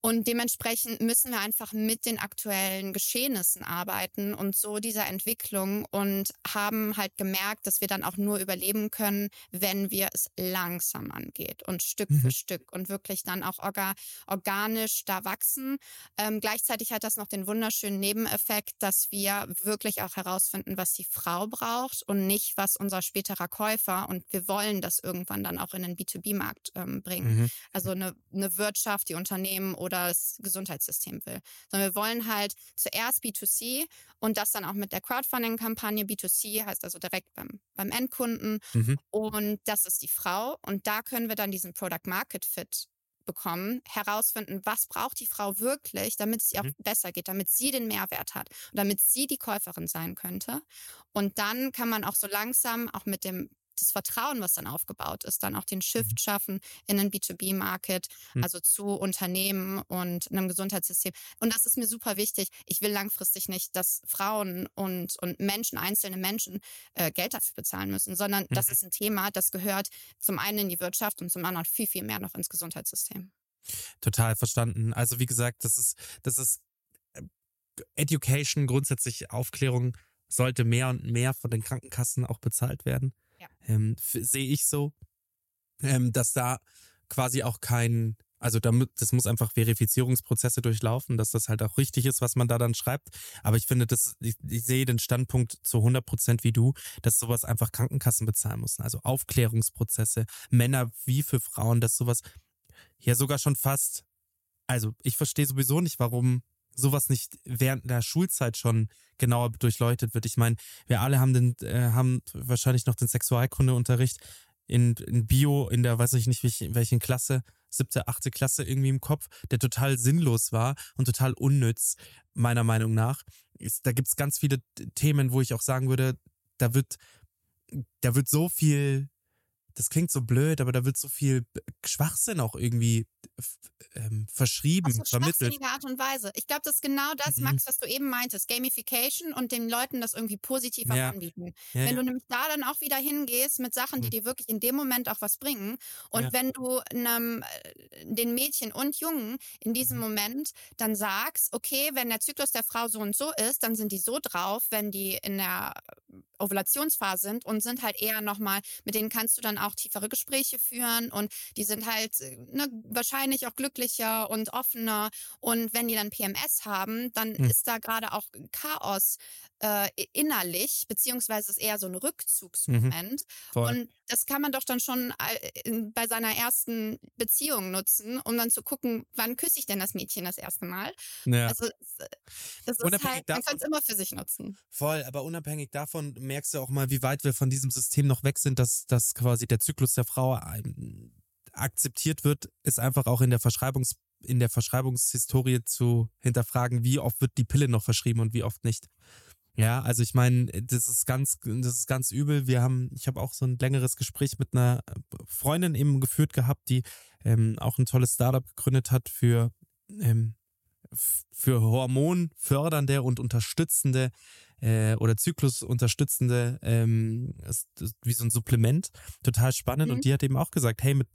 Und dementsprechend müssen wir einfach mit den aktuellen Geschehnissen arbeiten und so dieser Entwicklung und haben halt gemerkt, dass wir dann auch nur überleben können, wenn wir es langsam angeht und Stück mhm. für Stück und wirklich dann auch orga organisch da wachsen. Ähm, gleichzeitig hat das noch den wunderschönen Nebeneffekt, dass wir wirklich auch herausfinden, was die Frau braucht und nicht, was unser späterer Käufer und wir wollen das irgendwann dann auch in den B2B-Markt ähm, bringen. Mhm. Also eine, eine Wirtschaft, die Unternehmen oder das Gesundheitssystem will. Sondern wir wollen halt zuerst B2C und das dann auch mit der Crowdfunding-Kampagne. B2C heißt also direkt beim, beim Endkunden. Mhm. Und das ist die Frau. Und da können wir dann diesen Product Market Fit bekommen, herausfinden, was braucht die Frau wirklich, damit es ihr mhm. auch besser geht, damit sie den Mehrwert hat und damit sie die Käuferin sein könnte. Und dann kann man auch so langsam auch mit dem das Vertrauen, was dann aufgebaut ist, dann auch den Shift mhm. schaffen in den B2B-Market, mhm. also zu Unternehmen und einem Gesundheitssystem. Und das ist mir super wichtig. Ich will langfristig nicht, dass Frauen und, und Menschen, einzelne Menschen äh, Geld dafür bezahlen müssen, sondern mhm. das ist ein Thema, das gehört zum einen in die Wirtschaft und zum anderen viel, viel mehr noch ins Gesundheitssystem. Total verstanden. Also wie gesagt, das ist, das ist äh, Education, grundsätzlich Aufklärung sollte mehr und mehr von den Krankenkassen auch bezahlt werden ähm, sehe ich so, ähm, dass da quasi auch kein, also damit, das muss einfach Verifizierungsprozesse durchlaufen, dass das halt auch richtig ist, was man da dann schreibt. Aber ich finde, das, ich, ich sehe den Standpunkt zu 100 Prozent wie du, dass sowas einfach Krankenkassen bezahlen müssen. Also Aufklärungsprozesse, Männer wie für Frauen, dass sowas ja sogar schon fast, also ich verstehe sowieso nicht, warum sowas nicht während der Schulzeit schon genauer durchleuchtet wird. Ich meine, wir alle haben den, äh, haben wahrscheinlich noch den Sexualkundeunterricht in, in Bio, in der weiß ich nicht welchen, Klasse, siebte, achte Klasse irgendwie im Kopf, der total sinnlos war und total unnütz, meiner Meinung nach. Ist, da gibt's ganz viele Themen, wo ich auch sagen würde, da wird, da wird so viel das klingt so blöd, aber da wird so viel Schwachsinn auch irgendwie ähm, verschrieben, Auf so vermittelt. Art und Weise. Ich glaube, das ist genau das, mhm. Max, was du eben meintest. Gamification und den Leuten das irgendwie positiv ja. anbieten. Ja, wenn ja. du nämlich da dann auch wieder hingehst mit Sachen, die mhm. dir wirklich in dem Moment auch was bringen und wenn du einem, äh, den Mädchen und Jungen in diesem mhm. Moment dann sagst, okay, wenn der Zyklus der Frau so und so ist, dann sind die so drauf, wenn die in der Ovulationsphase sind und sind halt eher nochmal, mit denen kannst du dann auch tiefere Gespräche führen und die sind halt äh, ne, wahrscheinlich auch glücklicher und offener. Und wenn die dann PMS haben, dann hm. ist da gerade auch Chaos äh, innerlich, beziehungsweise ist eher so ein mhm. Rückzugsmoment. Mhm. Und das kann man doch dann schon äh, bei seiner ersten Beziehung nutzen, um dann zu gucken, wann küsse ich denn das Mädchen das erste Mal. Ja. Also das ist halt, man kann es immer für sich nutzen. Voll, aber unabhängig davon merkst du auch mal, wie weit wir von diesem System noch weg sind, dass, dass quasi der Zyklus der Frau ähm, akzeptiert wird, ist einfach auch in der Verschreibungs in der Verschreibungshistorie zu hinterfragen, wie oft wird die Pille noch verschrieben und wie oft nicht. Ja, also ich meine, das ist ganz, das ist ganz übel. Wir haben, ich habe auch so ein längeres Gespräch mit einer Freundin eben geführt gehabt, die ähm, auch ein tolles Startup gegründet hat für ähm, für hormonfördernde und unterstützende äh, oder zyklusunterstützende ähm, wie so ein Supplement. Total spannend. Mhm. Und die hat eben auch gesagt, hey, mit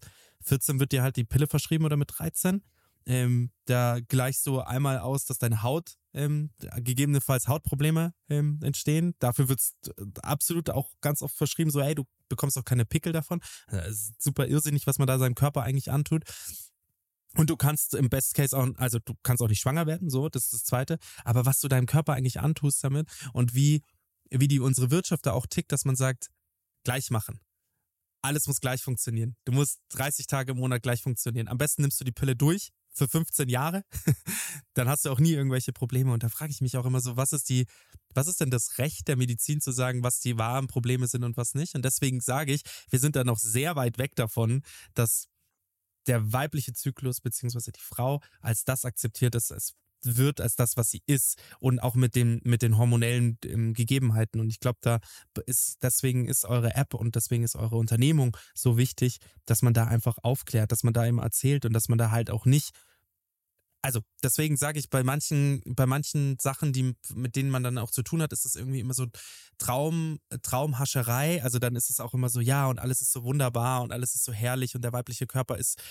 14 wird dir halt die Pille verschrieben oder mit 13. ähm, da gleichst du einmal aus, dass deine Haut ähm, gegebenenfalls Hautprobleme ähm, entstehen. Dafür wird es absolut auch ganz oft verschrieben, so, hey, du bekommst auch keine Pickel davon. Super irrsinnig, was man da seinem Körper eigentlich antut. Und du kannst im Best Case auch, also du kannst auch nicht schwanger werden, so, das ist das Zweite. Aber was du deinem Körper eigentlich antust damit und wie, wie die unsere Wirtschaft da auch tickt, dass man sagt, gleich machen. Alles muss gleich funktionieren. Du musst 30 Tage im Monat gleich funktionieren. Am besten nimmst du die Pille durch für 15 Jahre. Dann hast du auch nie irgendwelche Probleme. Und da frage ich mich auch immer so, was ist die, was ist denn das Recht der Medizin zu sagen, was die wahren Probleme sind und was nicht? Und deswegen sage ich, wir sind da noch sehr weit weg davon, dass der weibliche Zyklus beziehungsweise die Frau als das akzeptiert, dass es wird als das, was sie ist und auch mit dem mit den hormonellen ähm, Gegebenheiten. Und ich glaube, da ist deswegen ist eure App und deswegen ist eure Unternehmung so wichtig, dass man da einfach aufklärt, dass man da immer erzählt und dass man da halt auch nicht also deswegen sage ich bei manchen, bei manchen Sachen, die mit denen man dann auch zu tun hat, ist das irgendwie immer so Traum, Traumhascherei. Also dann ist es auch immer so, ja, und alles ist so wunderbar und alles ist so herrlich und der weibliche Körper ist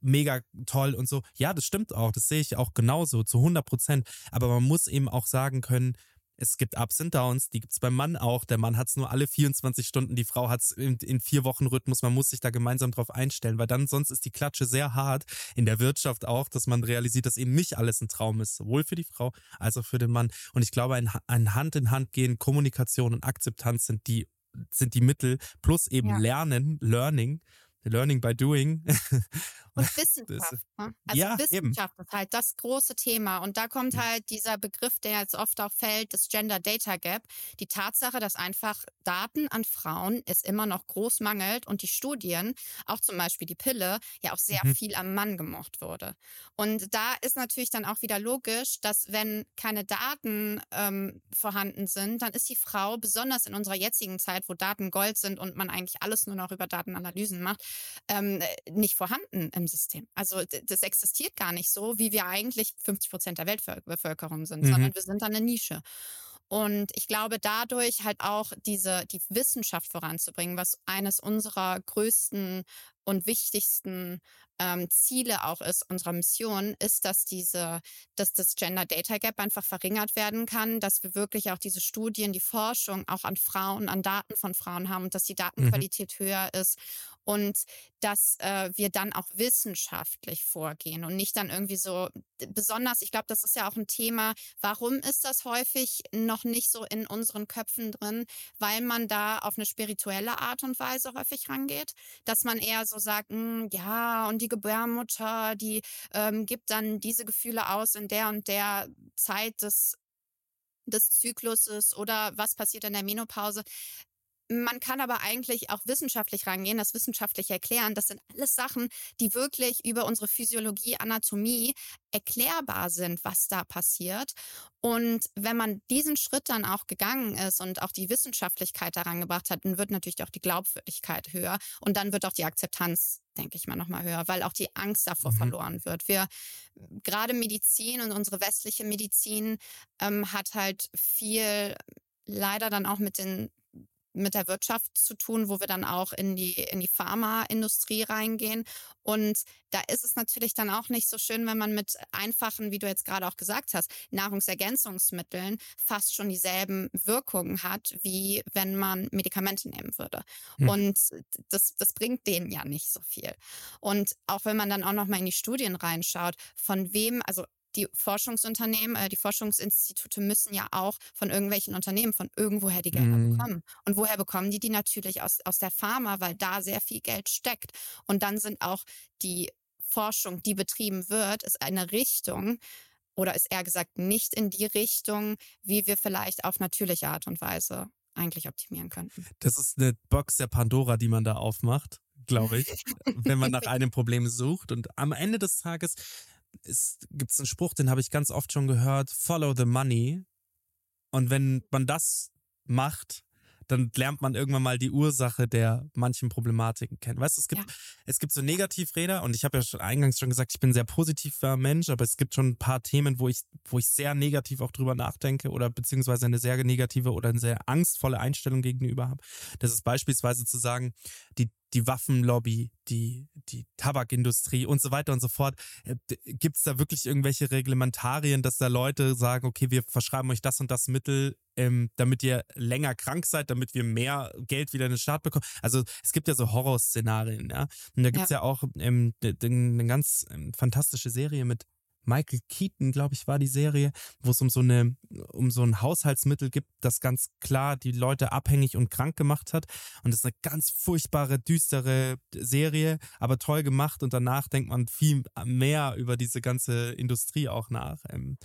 mega toll und so. Ja, das stimmt auch. Das sehe ich auch genauso zu 100 Prozent. Aber man muss eben auch sagen können, es gibt Ups und Downs, die gibt es beim Mann auch. Der Mann hat es nur alle 24 Stunden, die Frau hat es in, in, vier Wochen Rhythmus. Man muss sich da gemeinsam drauf einstellen, weil dann sonst ist die Klatsche sehr hart. In der Wirtschaft auch, dass man realisiert, dass eben nicht alles ein Traum ist, sowohl für die Frau als auch für den Mann. Und ich glaube, ein, ein Hand in Hand gehen, Kommunikation und Akzeptanz sind die sind die Mittel plus eben ja. Lernen, Learning, Learning by Doing. Und Wissenschaft. Ne? Also ja, Wissenschaft eben. ist halt das große Thema. Und da kommt halt dieser Begriff, der jetzt oft auch fällt, das Gender Data Gap. Die Tatsache, dass einfach Daten an Frauen es immer noch groß mangelt und die Studien, auch zum Beispiel die Pille, ja auch sehr mhm. viel am Mann gemocht wurde. Und da ist natürlich dann auch wieder logisch, dass wenn keine Daten ähm, vorhanden sind, dann ist die Frau, besonders in unserer jetzigen Zeit, wo Daten Gold sind und man eigentlich alles nur noch über Datenanalysen macht, ähm, nicht vorhanden im System. Also das existiert gar nicht so, wie wir eigentlich 50 Prozent der Weltbevölkerung sind, mhm. sondern wir sind dann eine Nische. Und ich glaube, dadurch halt auch diese, die Wissenschaft voranzubringen, was eines unserer größten und wichtigsten ähm, Ziele auch ist unserer Mission, ist, dass diese, dass das Gender Data Gap einfach verringert werden kann, dass wir wirklich auch diese Studien, die Forschung auch an Frauen, an Daten von Frauen haben und dass die mhm. Datenqualität mhm. höher ist und dass äh, wir dann auch wissenschaftlich vorgehen und nicht dann irgendwie so besonders, ich glaube, das ist ja auch ein Thema, warum ist das häufig noch nicht so in unseren Köpfen drin, weil man da auf eine spirituelle Art und Weise häufig rangeht, dass man eher so sagt, mh, hm, ja, und die Gebärmutter, die ähm, gibt dann diese Gefühle aus in der und der Zeit des des Zykluses oder was passiert in der Menopause. Man kann aber eigentlich auch wissenschaftlich rangehen, das wissenschaftlich erklären. Das sind alles Sachen, die wirklich über unsere Physiologie, Anatomie erklärbar sind, was da passiert. Und wenn man diesen Schritt dann auch gegangen ist und auch die Wissenschaftlichkeit daran gebracht hat, dann wird natürlich auch die Glaubwürdigkeit höher und dann wird auch die Akzeptanz, denke ich mal, nochmal höher, weil auch die Angst davor mhm. verloren wird. Wir, gerade Medizin und unsere westliche Medizin ähm, hat halt viel leider dann auch mit den mit der Wirtschaft zu tun, wo wir dann auch in die, in die Pharmaindustrie reingehen. Und da ist es natürlich dann auch nicht so schön, wenn man mit einfachen, wie du jetzt gerade auch gesagt hast, Nahrungsergänzungsmitteln fast schon dieselben Wirkungen hat, wie wenn man Medikamente nehmen würde. Hm. Und das, das bringt denen ja nicht so viel. Und auch wenn man dann auch nochmal in die Studien reinschaut, von wem, also die Forschungsunternehmen, äh, die Forschungsinstitute müssen ja auch von irgendwelchen Unternehmen von irgendwoher die Gelder mm. bekommen. Und woher bekommen die die natürlich aus, aus der Pharma, weil da sehr viel Geld steckt. Und dann sind auch die Forschung, die betrieben wird, ist eine Richtung, oder ist eher gesagt nicht in die Richtung, wie wir vielleicht auf natürliche Art und Weise eigentlich optimieren könnten. Das ist eine Box der Pandora, die man da aufmacht, glaube ich, wenn man nach einem Problem sucht. Und am Ende des Tages gibt es einen Spruch, den habe ich ganz oft schon gehört, follow the money. Und wenn man das macht, dann lernt man irgendwann mal die Ursache der manchen Problematiken kennen. Weißt du, es gibt, ja. es gibt so Negativräder und ich habe ja schon eingangs schon gesagt, ich bin ein sehr positiver Mensch, aber es gibt schon ein paar Themen, wo ich, wo ich sehr negativ auch drüber nachdenke oder beziehungsweise eine sehr negative oder eine sehr angstvolle Einstellung gegenüber habe. Das ist beispielsweise zu sagen, die die Waffenlobby, die, die Tabakindustrie und so weiter und so fort. Äh, Gibt es da wirklich irgendwelche Reglementarien, dass da Leute sagen, okay, wir verschreiben euch das und das Mittel, ähm, damit ihr länger krank seid, damit wir mehr Geld wieder in den Staat bekommen? Also es gibt ja so Horrorszenarien, ja. Und da gibt's ja, ja auch ähm, eine ganz ähm, fantastische Serie mit Michael Keaton, glaube ich, war die Serie, wo es um so eine, um so ein Haushaltsmittel gibt, das ganz klar die Leute abhängig und krank gemacht hat. Und das ist eine ganz furchtbare, düstere Serie, aber toll gemacht. Und danach denkt man viel mehr über diese ganze Industrie auch nach. Ähm.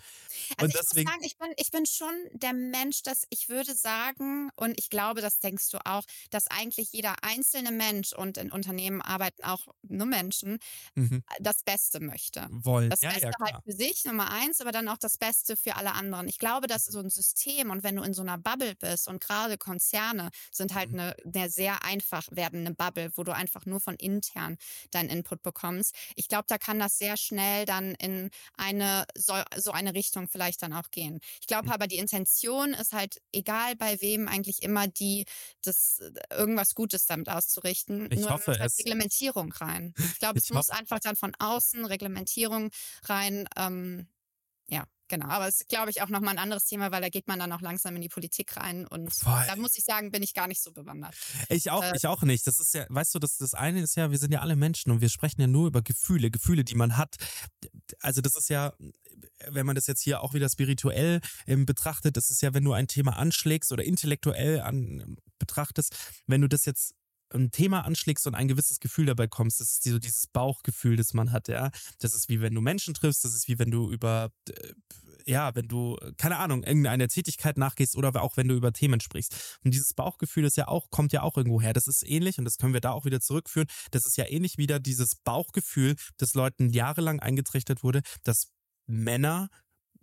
Also und ich deswegen, muss sagen, ich bin, ich bin schon der Mensch, dass ich würde sagen, und ich glaube, das denkst du auch, dass eigentlich jeder einzelne Mensch und in Unternehmen arbeiten auch nur Menschen, mhm. das Beste möchte. Wollen. Das ja, Beste ja, halt für sich, Nummer eins, aber dann auch das Beste für alle anderen. Ich glaube, das ist so ein System und wenn du in so einer Bubble bist und gerade Konzerne sind halt mhm. eine, eine sehr einfach werdende Bubble, wo du einfach nur von intern deinen Input bekommst. Ich glaube, da kann das sehr schnell dann in eine so, so eine Richtung vielleicht dann auch gehen. Ich glaube mhm. aber, die Intention ist halt egal bei wem eigentlich immer die, das irgendwas Gutes damit auszurichten. Ich Nur hoffe es. Reglementierung rein. Ich glaube, es muss einfach dann von außen Reglementierung rein ähm, ja, genau. Aber es ist, glaube ich, auch nochmal ein anderes Thema, weil da geht man dann auch langsam in die Politik rein. Und Voll. da muss ich sagen, bin ich gar nicht so bewandert. Ich auch, äh, ich auch nicht. Das ist ja, weißt du, das, das eine ist ja, wir sind ja alle Menschen und wir sprechen ja nur über Gefühle, Gefühle, die man hat. Also das ist ja, wenn man das jetzt hier auch wieder spirituell ähm, betrachtet, das ist ja, wenn du ein Thema anschlägst oder intellektuell an, betrachtest, wenn du das jetzt ein Thema anschlägst und ein gewisses Gefühl dabei kommst, das ist so dieses Bauchgefühl, das man hat, ja. Das ist wie wenn du Menschen triffst, das ist wie wenn du über, äh, ja, wenn du, keine Ahnung, irgendeine Tätigkeit nachgehst oder auch wenn du über Themen sprichst. Und dieses Bauchgefühl ist ja auch, kommt ja auch irgendwo her. Das ist ähnlich und das können wir da auch wieder zurückführen. Das ist ja ähnlich wieder dieses Bauchgefühl, das Leuten jahrelang eingetrichtert wurde, dass Männer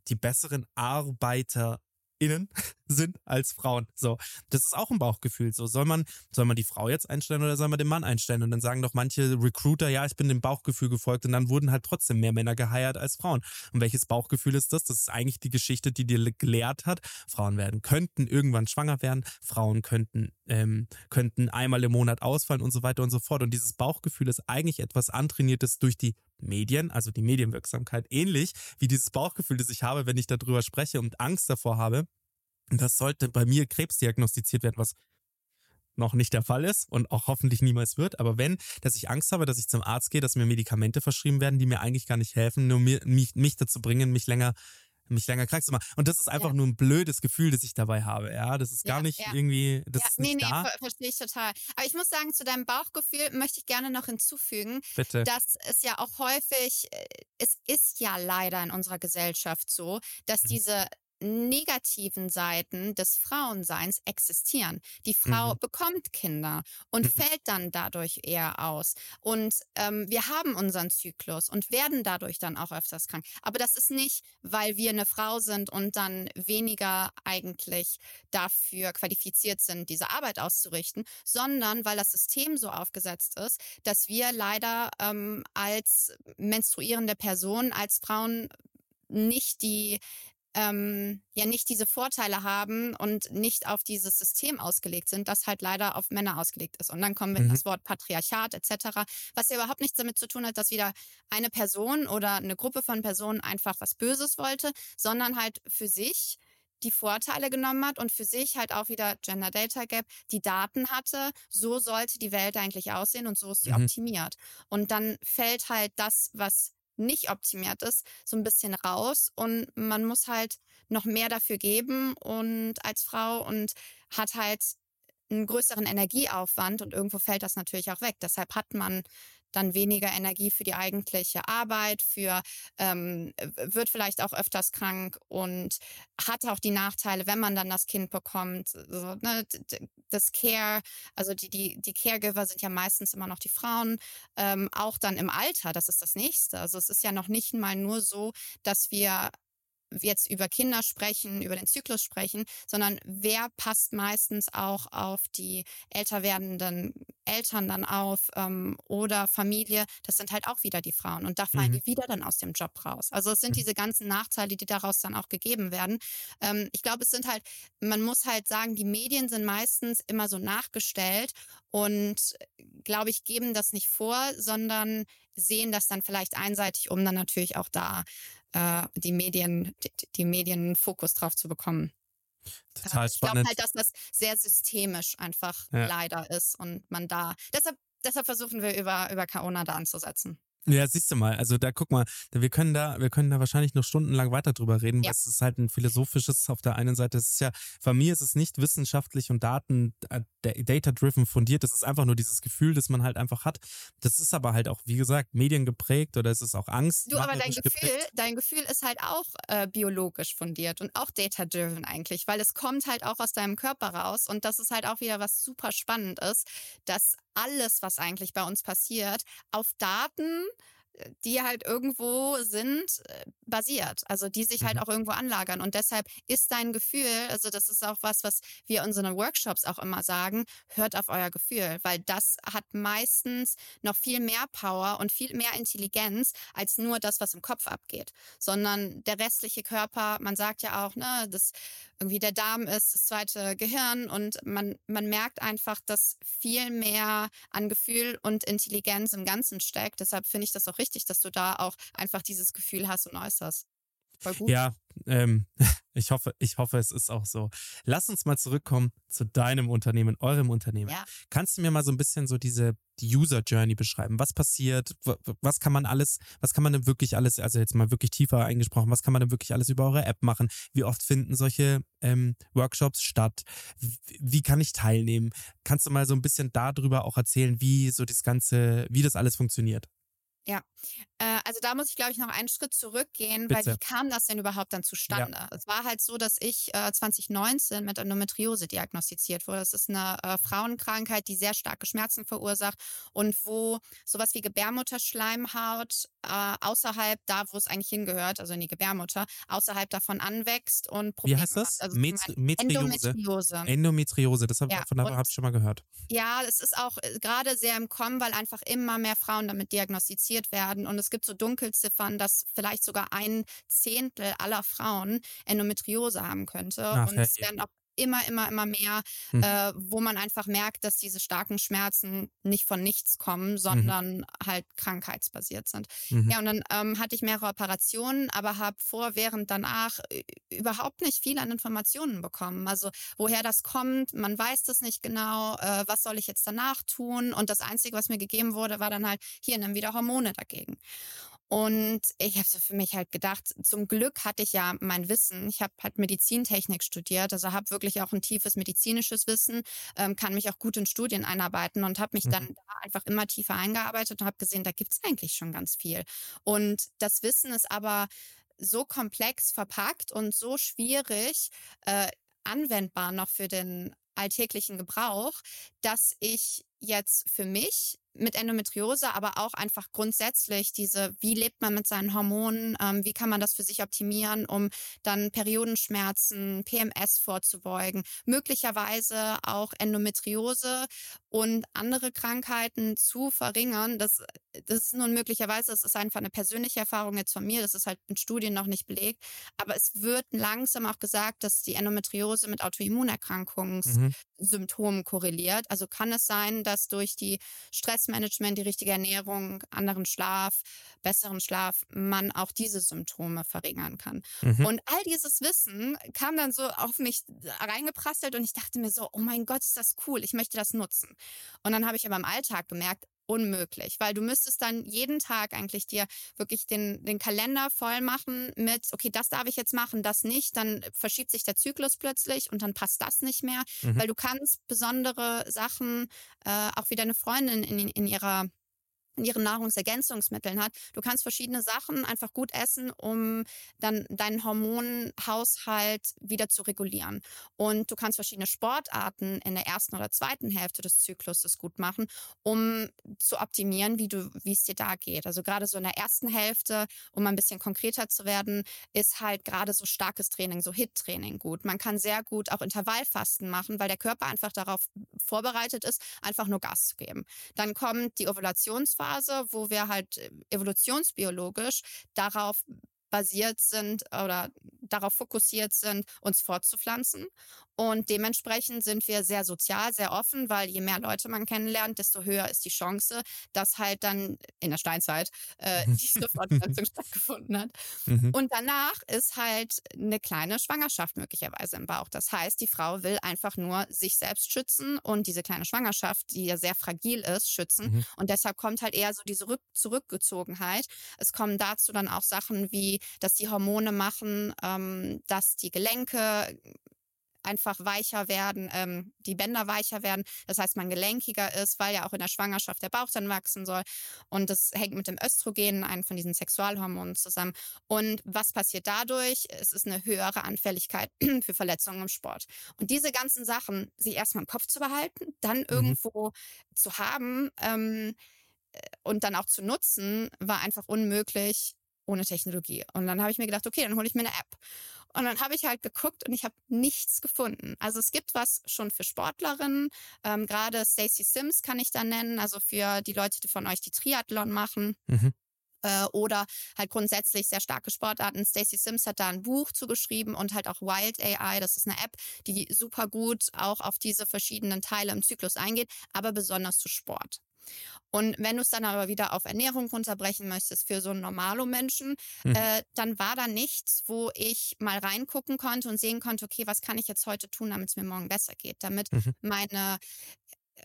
die besseren Arbeiter innen sind als Frauen. So, das ist auch ein Bauchgefühl. So, soll man, soll man die Frau jetzt einstellen oder soll man den Mann einstellen? Und dann sagen doch manche Recruiter, ja, ich bin dem Bauchgefühl gefolgt und dann wurden halt trotzdem mehr Männer geheiert als Frauen. Und welches Bauchgefühl ist das? Das ist eigentlich die Geschichte, die dir gelehrt hat. Frauen werden, könnten irgendwann schwanger werden, Frauen könnten, ähm, könnten einmal im Monat ausfallen und so weiter und so fort. Und dieses Bauchgefühl ist eigentlich etwas antrainiertes durch die Medien, also die Medienwirksamkeit, ähnlich wie dieses Bauchgefühl, das ich habe, wenn ich darüber spreche und Angst davor habe. Das sollte bei mir Krebs diagnostiziert werden, was noch nicht der Fall ist und auch hoffentlich niemals wird. Aber wenn, dass ich Angst habe, dass ich zum Arzt gehe, dass mir Medikamente verschrieben werden, die mir eigentlich gar nicht helfen, nur mir, mich, mich dazu bringen, mich länger mich länger krank zu machen. Und das ist einfach ja. nur ein blödes Gefühl, das ich dabei habe. Ja, das ist gar ja, nicht ja. irgendwie, das ist nicht nee, da. Nee, verstehe ich total. Aber ich muss sagen, zu deinem Bauchgefühl möchte ich gerne noch hinzufügen, Bitte. dass es ja auch häufig, äh, es ist ja leider in unserer Gesellschaft so, dass mhm. diese negativen Seiten des Frauenseins existieren. Die Frau mhm. bekommt Kinder und mhm. fällt dann dadurch eher aus. Und ähm, wir haben unseren Zyklus und werden dadurch dann auch öfters krank. Aber das ist nicht, weil wir eine Frau sind und dann weniger eigentlich dafür qualifiziert sind, diese Arbeit auszurichten, sondern weil das System so aufgesetzt ist, dass wir leider ähm, als menstruierende Person, als Frauen nicht die ähm, ja nicht diese Vorteile haben und nicht auf dieses System ausgelegt sind, das halt leider auf Männer ausgelegt ist. Und dann kommen wir mhm. das Wort Patriarchat etc., was ja überhaupt nichts damit zu tun hat, dass wieder eine Person oder eine Gruppe von Personen einfach was Böses wollte, sondern halt für sich die Vorteile genommen hat und für sich halt auch wieder Gender Data Gap die Daten hatte, so sollte die Welt eigentlich aussehen und so ist sie mhm. optimiert. Und dann fällt halt das, was nicht optimiert ist, so ein bisschen raus. Und man muss halt noch mehr dafür geben und als Frau und hat halt einen größeren Energieaufwand und irgendwo fällt das natürlich auch weg. Deshalb hat man dann weniger Energie für die eigentliche Arbeit, für ähm, wird vielleicht auch öfters krank und hat auch die Nachteile, wenn man dann das Kind bekommt. So, ne, das Care, also die, die, die Caregiver sind ja meistens immer noch die Frauen, ähm, auch dann im Alter, das ist das nächste. Also es ist ja noch nicht mal nur so, dass wir jetzt über Kinder sprechen, über den Zyklus sprechen, sondern wer passt meistens auch auf die älter werdenden Eltern dann auf ähm, oder Familie, das sind halt auch wieder die Frauen. Und da fallen Mhm. die wieder dann aus dem Job raus. Also es sind Mhm. diese ganzen Nachteile, die daraus dann auch gegeben werden. Ähm, ich glaube, es sind halt, man muss halt sagen, die Medien sind meistens immer so nachgestellt und glaube ich, geben das nicht vor, sondern sehen das dann vielleicht einseitig, um dann natürlich auch da äh, die Medien, die, die Medien Fokus drauf zu bekommen. Total ich glaube halt, dass das sehr systemisch einfach Ja. leider ist und man da deshalb deshalb versuchen wir über über Kaona da anzusetzen. Ja, siehst du mal, also da guck mal, wir können da, wir können da wahrscheinlich noch stundenlang weiter drüber reden, Ja. weil es ist halt ein philosophisches auf der einen Seite. Es ist ja, bei mir ist es nicht wissenschaftlich und Daten, äh, data-driven fundiert. Es ist einfach nur dieses Gefühl, das man halt einfach hat. Das ist aber halt auch, wie gesagt, mediengeprägt oder es ist auch Angst. Du, aber dein macherisch Gefühl, geprägt. dein Gefühl ist halt auch äh, biologisch fundiert und auch data-driven eigentlich, weil es kommt halt auch aus deinem Körper raus und das ist halt auch wieder was super spannend ist, dass alles, was eigentlich bei uns passiert, auf Daten die halt irgendwo sind, äh, basiert. Also die sich halt Mhm. auch irgendwo anlagern. Und deshalb ist dein Gefühl, also das ist auch was, was wir in unseren Workshops auch immer sagen, hört auf euer Gefühl, weil das hat meistens noch viel mehr Power und viel mehr Intelligenz als nur das, was im Kopf abgeht, sondern der restliche Körper, man sagt ja auch, ne, das irgendwie der Darm ist das zweite Gehirn und man, man merkt einfach, dass viel mehr an Gefühl und Intelligenz im Ganzen steckt. Deshalb finde ich das auch richtig, dass du da auch einfach dieses Gefühl hast und äußerst. Voll gut. Ja, ähm, ich hoffe, ich hoffe, es ist auch so. Lass uns mal zurückkommen zu deinem Unternehmen, eurem Unternehmen. Ja. Kannst du mir mal so ein bisschen so diese die User Journey beschreiben? Was passiert? Was kann man alles, was kann man denn wirklich alles, also jetzt mal wirklich tiefer eingesprochen, was kann man denn wirklich alles über eure App machen? Wie oft finden solche ähm, Workshops statt? Wie kann ich teilnehmen? Kannst du mal so ein bisschen darüber auch erzählen, wie so das Ganze, wie das alles funktioniert? Äh, also da muss ich, glaube ich, noch einen Schritt zurückgehen, weil Bitte. wie kam das denn überhaupt dann zustande? Es war halt so, dass ich äh, 2019 mit Endometriose diagnostiziert wurde. Das ist eine äh, Frauenkrankheit, die sehr starke Schmerzen verursacht und wo sowas wie Gebärmutterschleimhaut äh, außerhalb da, wo es eigentlich hingehört, also in die Gebärmutter, außerhalb davon anwächst und Wie Probleme heißt das? Hat. Also Met Metriose? Endometriose. Endometriose, das habe Ja, von habe ich schon mal gehört. Ja, es ist auch äh, gerade sehr im Kommen, weil einfach immer mehr Frauen damit diagnostiziert werden. Und es gibt so Dunkelziffern, dass vielleicht sogar ein Zehntel aller Frauen Endometriose haben könnte. Ach, und es werden auch immer, immer, immer mehr, Hm. äh, wo man einfach merkt, dass diese starken Schmerzen nicht von nichts kommen, sondern halt krankheitsbasiert sind. Mhm. Ja, und dann ähm, hatte ich mehrere Operationen, aber habe vor, während, danach überhaupt nicht viel an Informationen bekommen. Also woher das kommt, man weiß das nicht genau, äh, was soll ich jetzt danach tun? Und das Einzige, was mir gegeben wurde, war dann halt, hier, nimm wieder Hormone dagegen. Und ich habe so für mich halt gedacht, zum Glück hatte ich ja mein Wissen. Ich habe halt Medizintechnik studiert, also habe wirklich auch ein tiefes medizinisches Wissen, ähm, kann mich auch gut in Studien einarbeiten und habe mich Mhm. dann da einfach immer tiefer eingearbeitet und habe gesehen, da gibt's eigentlich schon ganz viel. Und das Wissen ist aber so komplex verpackt und so schwierig äh, anwendbar noch für den alltäglichen Gebrauch, dass ich jetzt für mich mit Endometriose, aber auch einfach grundsätzlich diese, wie lebt man mit seinen Hormonen, ähm, wie kann man das für sich optimieren, um dann Periodenschmerzen, PMS vorzubeugen, möglicherweise auch Endometriose und andere Krankheiten zu verringern. Das, das ist nun möglicherweise, das ist einfach eine persönliche Erfahrung jetzt von mir, das ist halt in Studien noch nicht belegt, aber es wird langsam auch gesagt, dass die Endometriose mit Autoimmunerkrankungssymptomen Mhm. korreliert. Also kann es sein, dass durch die Stressmanagement, die richtige Ernährung, anderen Schlaf, besseren Schlaf, man auch diese Symptome verringern kann. Mhm. Und all dieses Wissen kam dann so auf mich reingeprasselt und ich dachte mir so, oh mein Gott, ist das cool, ich möchte das nutzen. Und dann habe ich aber im Alltag gemerkt, unmöglich, weil du müsstest dann jeden Tag eigentlich dir wirklich den, den Kalender voll machen mit, okay, das darf ich jetzt machen, das nicht, dann verschiebt sich der Zyklus plötzlich und dann passt das nicht mehr, Mhm. weil du kannst besondere Sachen, äh, auch wie deine Freundin in, in ihrer ihren Nahrungsergänzungsmitteln hat. Du kannst verschiedene Sachen einfach gut essen, um dann deinen Hormonhaushalt wieder zu regulieren. Und du kannst verschiedene Sportarten in der ersten oder zweiten Hälfte des Zykluses gut machen, um zu optimieren, wie du, wie es dir da geht. Also gerade so in der ersten Hälfte, um ein bisschen konkreter zu werden, ist halt gerade so starkes Training, so HIT-Training gut. Man kann sehr gut auch Intervallfasten machen, weil der Körper einfach darauf vorbereitet ist, einfach nur Gas zu geben. Dann kommt die Ovulationsphase, wo wir halt äh, evolutionsbiologisch darauf basiert sind oder darauf fokussiert sind, uns fortzupflanzen. Und dementsprechend sind wir sehr sozial, sehr offen, weil je mehr Leute man kennenlernt, desto höher ist die Chance, dass halt dann in der Steinzeit äh, diese Fortpflanzung stattgefunden hat. Mhm. Und danach ist halt eine kleine Schwangerschaft möglicherweise im Bauch. Das heißt, die Frau will einfach nur sich selbst schützen und diese kleine Schwangerschaft, die ja sehr fragil ist, schützen. Mhm. Und deshalb kommt halt eher so diese Rück Zurückgezogenheit. Es kommen dazu dann auch Sachen wie, dass die Hormone machen, ähm, dass die Gelenke einfach weicher werden, ähm, die Bänder weicher werden. Das heißt, man gelenkiger ist, weil ja auch in der Schwangerschaft der Bauch dann wachsen soll. Und das hängt mit dem Östrogen, einem von diesen Sexualhormonen zusammen. Und was passiert dadurch? Es ist eine höhere Anfälligkeit für Verletzungen im Sport. Und diese ganzen Sachen, sie erstmal im Kopf zu behalten, dann mhm. irgendwo zu haben ähm, äh, und dann auch zu nutzen, war einfach unmöglich ohne Technologie. Und dann habe ich mir gedacht, okay, dann hole ich mir eine App. Und dann habe ich halt geguckt und ich habe nichts gefunden. Also es gibt was schon für Sportlerinnen. Ähm, Gerade Stacey Sims kann ich da nennen, also für die Leute die von euch, die Triathlon machen. Mhm äh, oder halt grundsätzlich sehr starke Sportarten. Stacey Sims hat da ein Buch zugeschrieben und halt auch Wild AI, das ist eine App, die super gut auch auf diese verschiedenen Teile im Zyklus eingeht, aber besonders zu Sport. Und wenn du es dann aber wieder auf Ernährung runterbrechen möchtest für so einen Normalo-Menschen, mhm. äh, dann war da nichts, wo ich mal reingucken konnte und sehen konnte, okay, was kann ich jetzt heute tun, damit es mir morgen besser geht, damit mhm. meine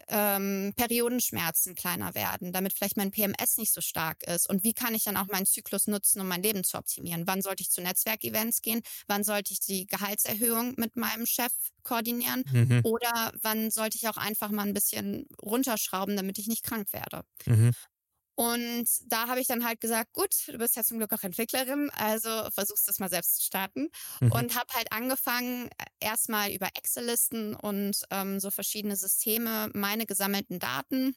ähm, Periodenschmerzen kleiner werden, damit vielleicht mein PMS nicht so stark ist? Und wie kann ich dann auch meinen Zyklus nutzen, um mein Leben zu optimieren? Wann sollte ich zu Netzwerkevents gehen? Wann sollte ich die Gehaltserhöhung mit meinem Chef koordinieren? Mhm. Oder wann sollte ich auch einfach mal ein bisschen runterschrauben, damit ich nicht krank werde? Mhm. Und da habe ich dann halt gesagt, gut, du bist ja zum Glück auch Entwicklerin, also versuchst das mal selbst zu starten. Mhm. Und habe halt angefangen, äh, erstmal über Excel-Listen und ähm, so verschiedene Systeme meine gesammelten Daten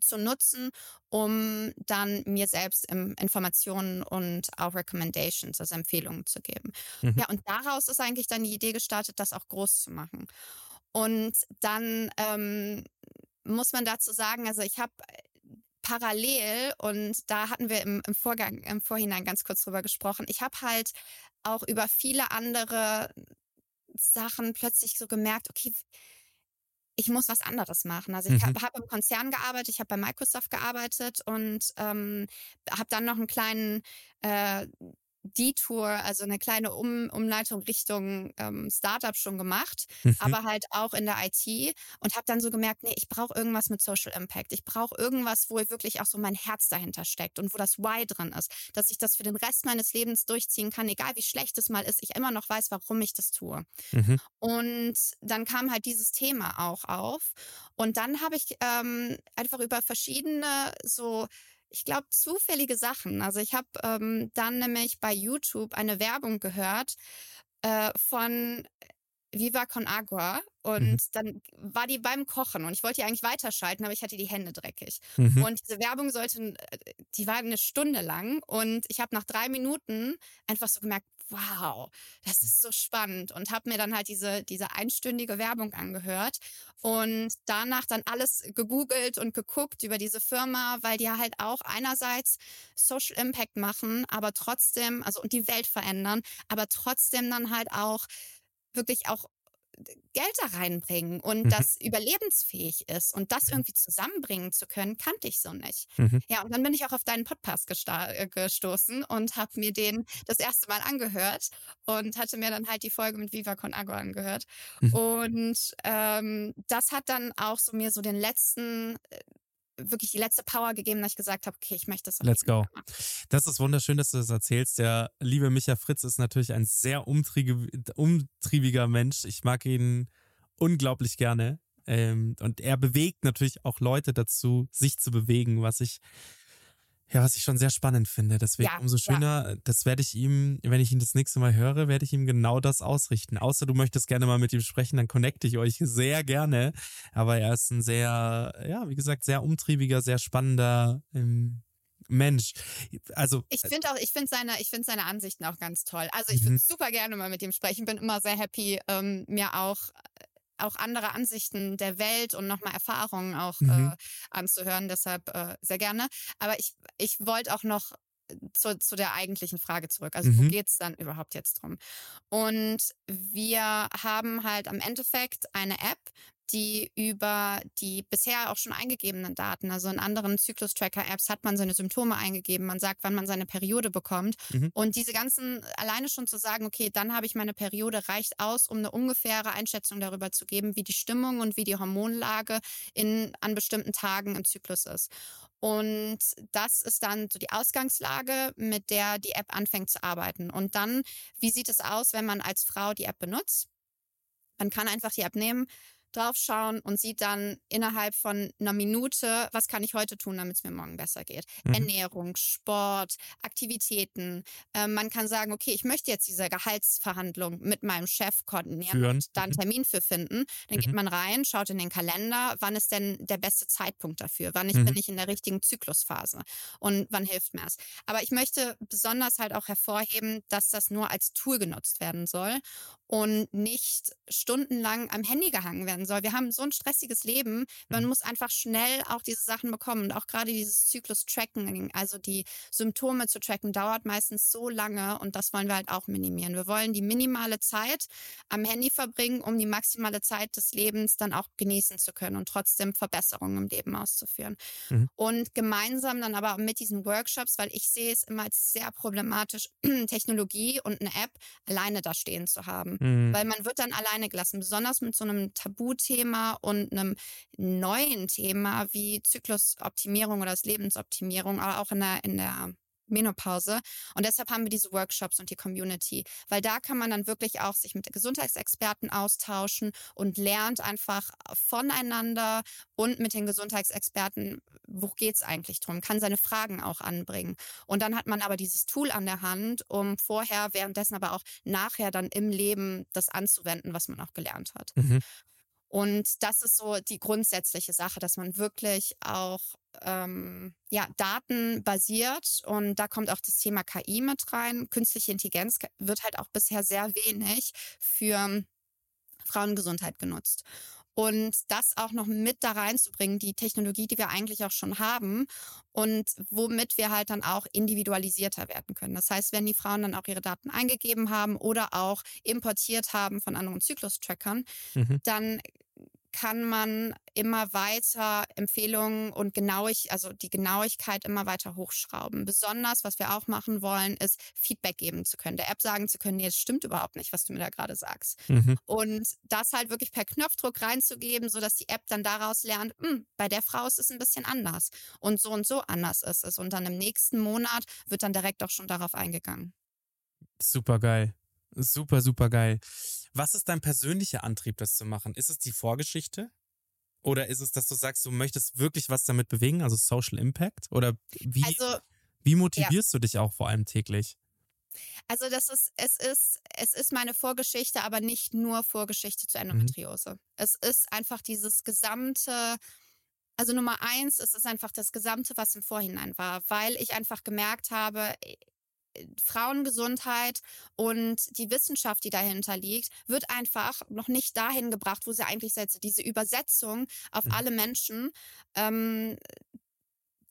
zu nutzen, um dann mir selbst Informationen und auch Recommendations, also Empfehlungen zu geben. Mhm. Ja, und daraus ist eigentlich dann die Idee gestartet, das auch groß zu machen. Und dann ähm, muss man dazu sagen, also ich habe parallel, und da hatten wir im, im Vorgang, im Vorhinein ganz kurz drüber gesprochen, ich habe halt auch über viele andere Sachen plötzlich so gemerkt, okay, ich muss was anderes machen. Also ich mhm. habe hab im Konzern gearbeitet, ich habe bei Microsoft gearbeitet und ähm, habe dann noch einen kleinen äh, Detour, also eine kleine um Umleitung Richtung ähm, Startup schon gemacht, mhm. aber halt auch in der IT und habe dann so gemerkt, nee, ich brauche irgendwas mit Social Impact. Ich brauche irgendwas, wo wirklich auch so mein Herz dahinter steckt und wo das Why drin ist, dass ich das für den Rest meines Lebens durchziehen kann, egal wie schlecht es mal ist, ich immer noch weiß, warum ich das tue. Mhm. Und dann kam halt dieses Thema auch auf und dann habe ich ähm, einfach über verschiedene so ich glaube, zufällige Sachen. Also ich habe ähm, dann nämlich bei YouTube eine Werbung gehört äh, von Viva con Agua und mhm. dann war die beim Kochen und ich wollte die eigentlich weiterschalten, aber ich hatte die Hände dreckig. Mhm. Und diese Werbung sollte, äh, die war eine Stunde lang und ich habe nach drei Minuten einfach so gemerkt, wow, das ist so spannend. Und habe mir dann halt diese, diese einstündige Werbung angehört und danach dann alles gegoogelt und geguckt über diese Firma, weil die halt auch einerseits Social Impact machen, aber trotzdem, also und die Welt verändern, aber trotzdem dann halt auch wirklich auch Geld da reinbringen und mhm. das überlebensfähig ist und das mhm. irgendwie zusammenbringen zu können, kannte ich so nicht. Mhm. Ja, und dann bin ich auch auf deinen Podcast äh, gestoßen und habe mir den das erste Mal angehört und hatte mir dann halt die Folge mit Viva Con Agua angehört. Mhm. Und ähm, das hat dann auch so mir so den letzten äh, wirklich die letzte Power gegeben, dass ich gesagt habe, okay, ich möchte das. Let's go. Das ist wunderschön, dass du das erzählst. Der liebe Micha Fritz ist natürlich ein sehr umtriebiger Mensch. Ich mag ihn unglaublich gerne. Ähm, und er bewegt natürlich auch Leute dazu, sich zu bewegen, was ich ja, was ich schon sehr spannend finde. Deswegen Ja, umso ja. schöner, das werde ich ihm, wenn ich ihn das nächste Mal höre, werde ich ihm genau das ausrichten. Außer du möchtest gerne mal mit ihm sprechen, dann connecte ich euch sehr gerne. Aber er ist ein sehr, ja, wie gesagt, sehr umtriebiger, sehr spannender ähm, Mensch. Also, Ich finde auch, ich finde seine, ich finde seine Ansichten auch ganz toll. Also ich Mhm. würde super gerne mal mit ihm sprechen. Bin immer sehr happy, ähm, mir auch auch andere Ansichten der Welt und nochmal Erfahrungen auch Mhm. äh, anzuhören. Deshalb äh, sehr gerne. Aber ich, ich wollte auch noch zu, zu der eigentlichen Frage zurück. Also wo Mhm. geht's dann überhaupt jetzt drum? Und wir haben halt am Endeffekt eine App, die über die bisher auch schon eingegebenen Daten, also in anderen Zyklus-Tracker-Apps hat man seine Symptome eingegeben, man sagt, wann man seine Periode bekommt. Mhm. Und diese ganzen, alleine schon zu sagen, okay, dann habe ich meine Periode, reicht aus, um eine ungefähre Einschätzung darüber zu geben, wie die Stimmung und wie die Hormonlage in, an bestimmten Tagen im Zyklus ist. Und das ist dann so die Ausgangslage, mit der die App anfängt zu arbeiten. Und dann, wie sieht es aus, wenn man als Frau die App benutzt? Man kann einfach die App nehmen, draufschauen und sieht dann innerhalb von einer Minute, was kann ich heute tun, damit es mir morgen besser geht. Mhm. Ernährung, Sport, Aktivitäten. Ähm, man kann sagen, okay, ich möchte jetzt diese Gehaltsverhandlung mit meinem Chef koordinieren Führen. und da einen Mhm. Termin für finden. Dann geht Mhm. man rein, schaut in den Kalender, wann ist denn der beste Zeitpunkt dafür? Wann ich, Mhm. bin ich in der richtigen Zyklusphase? Und wann hilft mir es? Aber ich möchte besonders halt auch hervorheben, dass das nur als Tool genutzt werden soll und nicht stundenlang am Handy gehangen werden soll. Wir haben so ein stressiges Leben. Man Mhm. muss einfach schnell auch diese Sachen bekommen. Und auch gerade dieses Zyklus-Tracking, also die Symptome zu tracken, dauert meistens so lange und das wollen wir halt auch minimieren. Wir wollen die minimale Zeit am Handy verbringen, um die maximale Zeit des Lebens dann auch genießen zu können und trotzdem Verbesserungen im Leben auszuführen. Mhm. Und gemeinsam dann aber mit diesen Workshops, weil ich sehe es immer als sehr problematisch, Technologie und eine App alleine da stehen zu haben. Mhm. Weil man wird dann alleine gelassen, besonders mit so einem Tabuthema und einem neuen Thema wie Zyklusoptimierung oder Lebensoptimierung, aber auch in der, in der Menopause. Und deshalb haben wir diese Workshops und die Community, weil da kann man dann wirklich auch sich mit Gesundheitsexperten austauschen und lernt einfach voneinander und mit den Gesundheitsexperten, wo geht's eigentlich drum, kann seine Fragen auch anbringen. Und dann hat man aber dieses Tool an der Hand, um vorher, währenddessen, aber auch nachher dann im Leben das anzuwenden, was man auch gelernt hat. Mhm. Und das ist so die grundsätzliche Sache, dass man wirklich auch ähm, ja, datenbasiert und da kommt auch das Thema KI mit rein. Künstliche Intelligenz wird halt auch bisher sehr wenig für Frauengesundheit genutzt. Und das auch noch mit da reinzubringen, die Technologie, die wir eigentlich auch schon haben und womit wir halt dann auch individualisierter werden können. Das heißt, wenn die Frauen dann auch ihre Daten eingegeben haben oder auch importiert haben von anderen Zyklus-Trackern, Mhm. dann kann man immer weiter Empfehlungen und Genauig, also die Genauigkeit immer weiter hochschrauben. Besonders, was wir auch machen wollen, ist Feedback geben zu können, der App sagen zu können, nee, es stimmt überhaupt nicht, was du mir da gerade sagst. Mhm. Und das halt wirklich per Knopfdruck reinzugeben, sodass die App dann daraus lernt, "Hm, bei der Frau ist es ein bisschen anders und so und so anders ist es. Und dann im nächsten Monat wird dann direkt auch schon darauf eingegangen. Super geil. Super, super geil. Was ist dein persönlicher Antrieb, das zu machen? Ist es die Vorgeschichte? Oder ist es, dass du sagst, du möchtest wirklich was damit bewegen, also Social Impact? Oder wie, Also wie motivierst du dich auch vor allem täglich? Also das ist, es ist, es ist meine Vorgeschichte, aber nicht nur Vorgeschichte Mhm. zur Endometriose. Es ist einfach dieses gesamte, also Nummer eins, es ist einfach das Gesamte, was im Vorhinein war, weil ich einfach gemerkt habe, Frauengesundheit und die Wissenschaft, die dahinter liegt, wird einfach noch nicht dahin gebracht, wo sie eigentlich setzt. Diese Übersetzung auf Mhm. alle Menschen, ähm,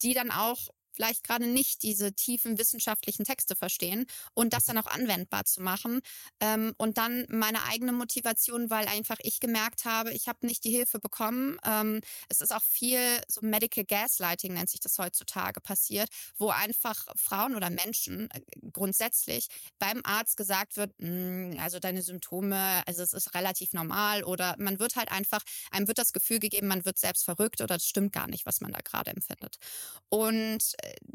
die dann auch vielleicht gerade nicht diese tiefen wissenschaftlichen Texte verstehen und das dann auch anwendbar zu machen. Ähm, und dann meine eigene Motivation, weil einfach ich gemerkt habe, ich habe nicht die Hilfe bekommen. Ähm, es ist auch viel so Medical Gaslighting nennt sich das heutzutage passiert, wo einfach Frauen oder Menschen äh, grundsätzlich beim Arzt gesagt wird, "Mm, also deine Symptome, also es ist relativ normal oder man wird halt einfach, einem wird das Gefühl gegeben, man wird selbst verrückt oder es stimmt gar nicht, was man da gerade empfindet. Und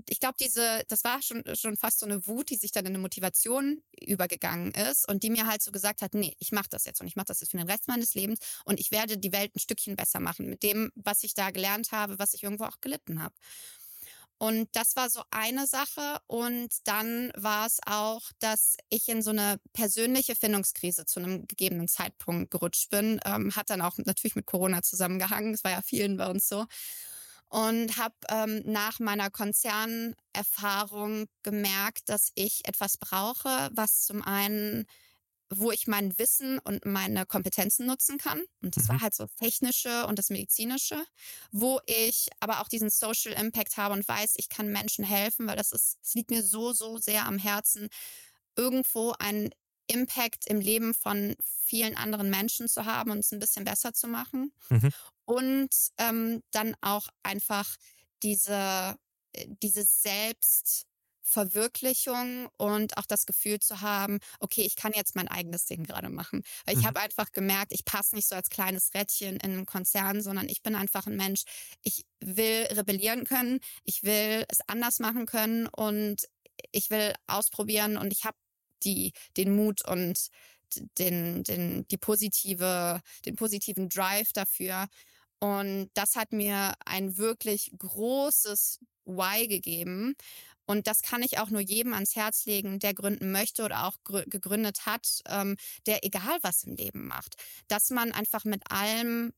ich glaube, diese, das war schon, schon fast so eine Wut, die sich dann in eine Motivation übergegangen ist und die mir halt so gesagt hat, nee, ich mache das jetzt und ich mache das jetzt für den Rest meines Lebens und ich werde die Welt ein Stückchen besser machen mit dem, was ich da gelernt habe, was ich irgendwo auch gelitten habe. Und das war so eine Sache. Und dann war es auch, dass ich in so eine persönliche Findungskrise zu einem gegebenen Zeitpunkt gerutscht bin. Ähm, hat dann auch natürlich mit Corona zusammengehangen. Das war ja vielen bei uns so. Und habe ähm, nach meiner Konzernerfahrung gemerkt, dass ich etwas brauche, was zum einen wo ich mein Wissen und meine Kompetenzen nutzen kann. Und das mhm. war halt so technische und das medizinische, wo ich aber auch diesen Social Impact habe und weiß, ich kann Menschen helfen, weil das ist, es liegt mir so, so sehr am Herzen, irgendwo einen Impact im Leben von vielen anderen Menschen zu haben und es ein bisschen besser zu machen. Mhm. Und ähm, dann auch einfach diese, äh, diese Selbst, Verwirklichung und auch das Gefühl zu haben, okay, ich kann jetzt mein eigenes Ding gerade machen. Weil ich mhm. habe einfach gemerkt, ich passe nicht so als kleines Rädchen in einen Konzern, sondern ich bin einfach ein Mensch. Ich will rebellieren können, ich will es anders machen können und ich will ausprobieren und ich habe die, den Mut und den, den, die positive, den positiven Drive dafür. Und das hat mir ein wirklich großes Why gegeben. Und das kann ich auch nur jedem ans Herz legen, der gründen möchte oder auch gegründet hat, ähm, der egal was im Leben macht. Dass man einfach mit allem,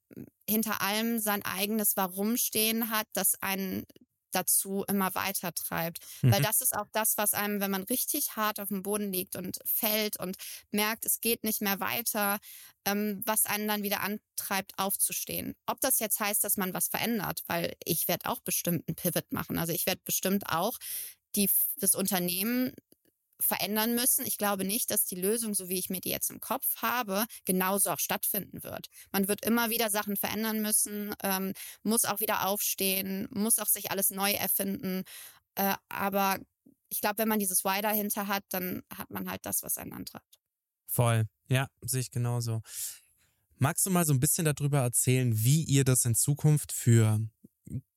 hinter allem sein eigenes Warum stehen hat, das einen dazu immer weiter treibt. Mhm. Weil das ist auch das, was einem, wenn man richtig hart auf dem Boden liegt und fällt und merkt, es geht nicht mehr weiter, ähm, was einen dann wieder antreibt, aufzustehen. Ob das jetzt heißt, dass man was verändert, weil ich werde auch bestimmt einen Pivot machen. Also ich werde bestimmt auch die, das Unternehmen verändern müssen. Ich glaube nicht, dass die Lösung, so wie ich mir die jetzt im Kopf habe, genauso auch stattfinden wird. Man wird immer wieder Sachen verändern müssen, ähm, muss auch wieder aufstehen, muss auch sich alles neu erfinden. Äh, aber ich glaube, wenn man dieses Why dahinter hat, dann hat man halt das, was einen antreibt. Voll, ja, sehe ich genauso. Magst du mal so ein bisschen darüber erzählen, wie ihr das in Zukunft für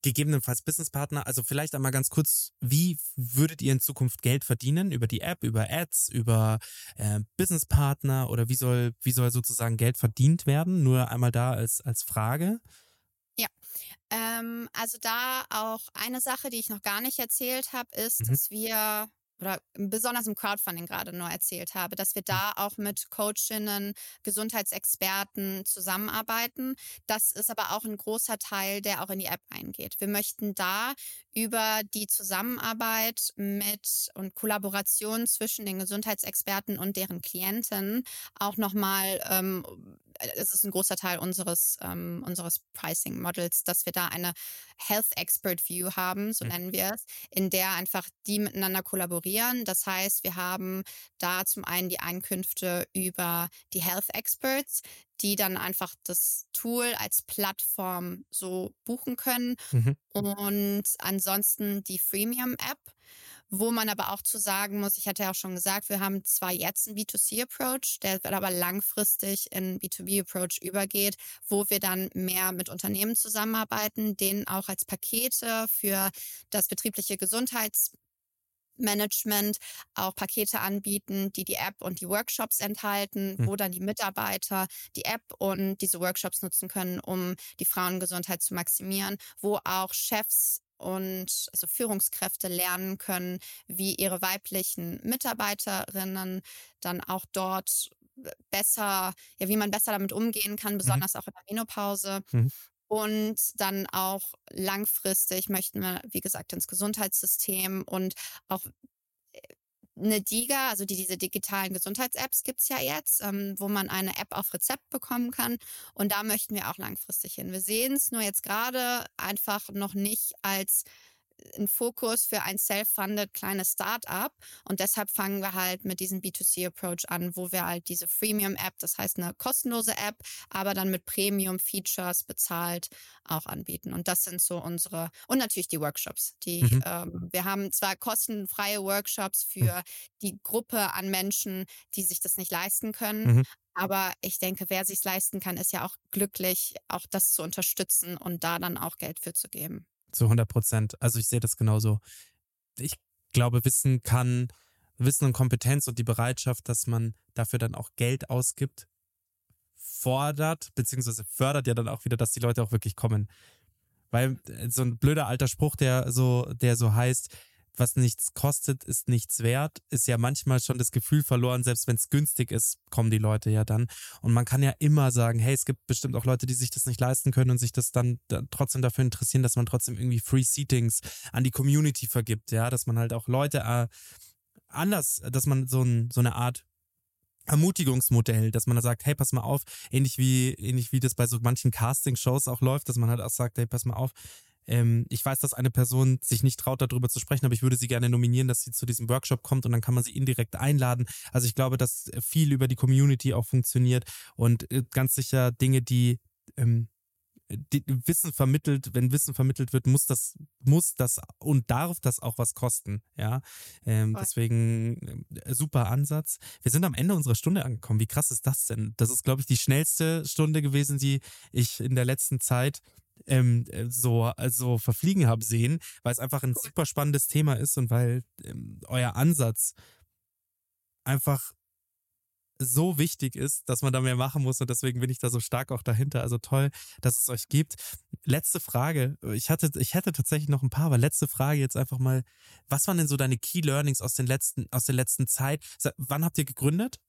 gegebenenfalls Businesspartner. Also vielleicht einmal ganz kurz, wie würdet ihr in Zukunft Geld verdienen? Über die App, über Ads, über äh, Businesspartner oder wie soll, wie soll sozusagen Geld verdient werden? Nur einmal da als, als Frage. Ja, ähm, also da auch eine Sache, die ich noch gar nicht erzählt habe, ist, mhm. dass wir oder besonders im Crowdfunding gerade nur erzählt habe, dass wir da auch mit Coachinnen, Gesundheitsexperten zusammenarbeiten. Das ist aber auch ein großer Teil, der auch in die App eingeht. Wir möchten da über die Zusammenarbeit mit und Kollaboration zwischen den Gesundheitsexperten und deren Klienten auch nochmal ähm, es ist ein großer Teil unseres, ähm, unseres Pricing Models, dass wir da eine Health Expert View haben, so mhm. nennen wir es, in der einfach die miteinander kollaborieren. Das heißt, wir haben da zum einen die Einkünfte über die Health Experts, die dann einfach das Tool als Plattform so buchen können. Mhm. Und ansonsten die Freemium App wo man aber auch zu sagen muss, ich hatte ja auch schon gesagt, wir haben zwar jetzt einen B2C-Approach, der aber langfristig in B2B-Approach übergeht, wo wir dann mehr mit Unternehmen zusammenarbeiten, denen auch als Pakete für das betriebliche Gesundheits Management auch Pakete anbieten, die die App und die Workshops enthalten, mhm. wo dann die Mitarbeiter die App und diese Workshops nutzen können, um die Frauengesundheit zu maximieren, wo auch Chefs und also Führungskräfte lernen können, wie ihre weiblichen Mitarbeiterinnen dann auch dort besser, ja, wie man besser damit umgehen kann, mhm. besonders mhm. auch in der Menopause. Mhm. Und dann auch langfristig möchten wir, wie gesagt, ins Gesundheitssystem und auch eine DIGA, also die, diese digitalen Gesundheits-Apps gibt's ja jetzt, ähm, wo man eine App auf Rezept bekommen kann. Und da möchten wir auch langfristig hin. Wir sehen es nur jetzt gerade einfach noch nicht als ein Fokus für ein self-funded kleines Start-up und deshalb fangen wir halt mit diesem B2C-Approach an, wo wir halt diese Freemium-App, das heißt eine kostenlose App, aber dann mit Premium-Features bezahlt auch anbieten. Und das sind so unsere und natürlich die Workshops. Die mhm. ähm, wir haben zwar kostenfreie Workshops für die Gruppe an Menschen, die sich das nicht leisten können, mhm. Aber ich denke, wer sich leisten kann, ist ja auch glücklich, auch das zu unterstützen und da dann auch Geld für zu geben. Zu 100 Prozent. Also ich sehe das genauso. Ich glaube, Wissen kann, Wissen und Kompetenz und die Bereitschaft, dass man dafür dann auch Geld ausgibt, fordert, beziehungsweise fördert ja dann auch wieder, dass die Leute auch wirklich kommen. Weil äh, so ein blöder alter Spruch, der so, der so heißt, was nichts kostet, ist nichts wert, ist ja manchmal schon das Gefühl verloren, selbst wenn es günstig ist, kommen die Leute ja dann. Und man kann ja immer sagen, hey, es gibt bestimmt auch Leute, die sich das nicht leisten können und sich das dann, trotzdem dafür interessieren, dass man trotzdem irgendwie Free Seatings an die Community vergibt, ja, dass man halt auch Leute äh, anders, dass man so, ein, so eine Art Ermutigungsmodell, dass man da sagt, hey, pass mal auf, ähnlich wie, ähnlich wie das bei so manchen Casting-Shows auch läuft, dass man halt auch sagt, hey, pass mal auf, ähm, ich weiß, dass eine Person sich nicht traut, darüber zu sprechen, aber ich würde sie gerne nominieren, dass sie zu diesem Workshop kommt und dann kann man sie indirekt einladen. Also ich glaube, dass viel über die Community auch funktioniert und äh, ganz sicher Dinge, die ähm, die Wissen vermittelt, wenn Wissen vermittelt wird, muss das, muss das und darf das auch was kosten. Ja, ähm, deswegen äh, super Ansatz. Wir sind am Ende unserer Stunde angekommen. Wie krass ist das denn? Das ist, glaube ich, die schnellste Stunde gewesen, die ich in der letzten Zeit ähm, äh, so also verfliegen habe sehen, weil es einfach ein super spannendes Thema ist und weil ähm, euer Ansatz einfach so wichtig ist, dass man da mehr machen muss und deswegen bin ich da so stark auch dahinter. Also toll, dass es euch gibt. Letzte Frage. Ich hatte, ich hätte tatsächlich noch ein paar, aber letzte Frage jetzt einfach mal. Was waren denn so deine Key Learnings aus den letzten, aus der letzten Zeit? Wann habt ihr gegründet?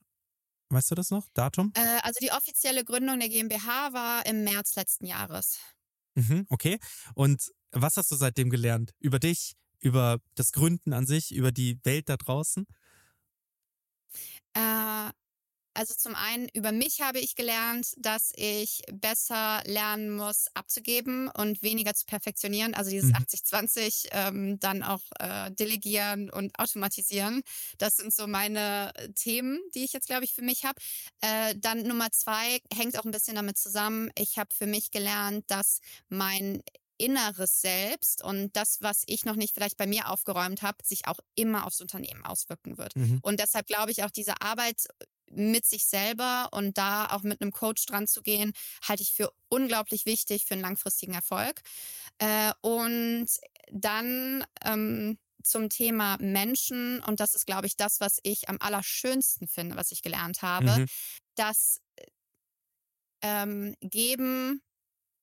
Weißt du das noch? Datum? Äh, also die offizielle Gründung der GmbH war im März letzten Jahres. Mhm, okay. Und was hast du seitdem gelernt? Über dich, über das Gründen an sich, über die Welt da draußen? Äh, also zum einen über mich habe ich gelernt, dass ich besser lernen muss, abzugeben und weniger zu perfektionieren. Also dieses mhm. 80-20 ähm, dann auch äh, delegieren und automatisieren. Das sind so meine äh, Themen, die ich jetzt, glaube ich, für mich habe. Äh, dann Nummer zwei hängt auch ein bisschen damit zusammen. Ich habe für mich gelernt, dass mein inneres Selbst und das, was ich noch nicht vielleicht bei mir aufgeräumt habe, sich auch immer aufs Unternehmen auswirken wird. Mhm. Und deshalb glaube ich auch diese Arbeit mit sich selber und da auch mit einem Coach dran zu gehen, halte ich für unglaublich wichtig für einen langfristigen Erfolg. Äh, und dann ähm, zum Thema Menschen, und das ist, glaube ich, das, was ich am allerschönsten finde, was ich gelernt habe, mhm. dass ähm, Geben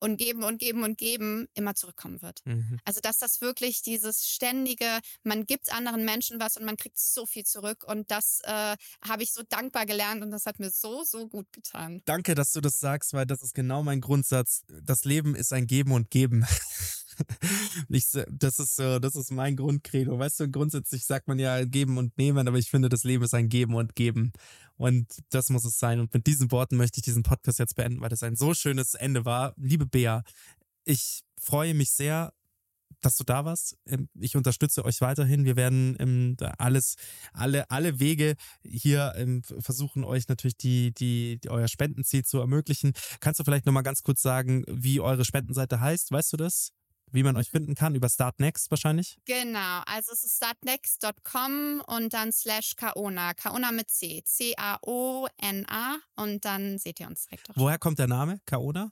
und geben und geben und geben immer zurückkommen wird. Mhm. Also dass das wirklich dieses ständige, man gibt anderen Menschen was und man kriegt so viel zurück und das äh, habe ich so dankbar gelernt und das hat mir so, so gut getan. Danke, dass du das sagst, weil das ist genau mein Grundsatz. Das Leben ist ein Geben und Geben. ich, das ist so, das ist mein Grundcredo. Weißt du, grundsätzlich sagt man ja geben und nehmen, aber ich finde, das Leben ist ein Geben und Geben. Und das muss es sein. Und mit diesen Worten möchte ich diesen Podcast jetzt beenden, weil das ein so schönes Ende war. Liebe Bea, ich freue mich sehr, dass du da warst. Ähm, ich unterstütze euch weiterhin. Wir werden ähm, alles, alle, alle Wege hier ähm, versuchen, euch natürlich die, die, die, euer Spendenziel zu ermöglichen. Kannst du vielleicht nochmal ganz kurz sagen, wie eure Spendenseite heißt? Weißt du das? Wie man euch finden kann, über Startnext wahrscheinlich? Genau, also es ist startnext.com und dann slash Kaona. Kaona mit C. C-A-O-N-A und dann seht ihr uns direkt. Woher kommt der Name Kaona?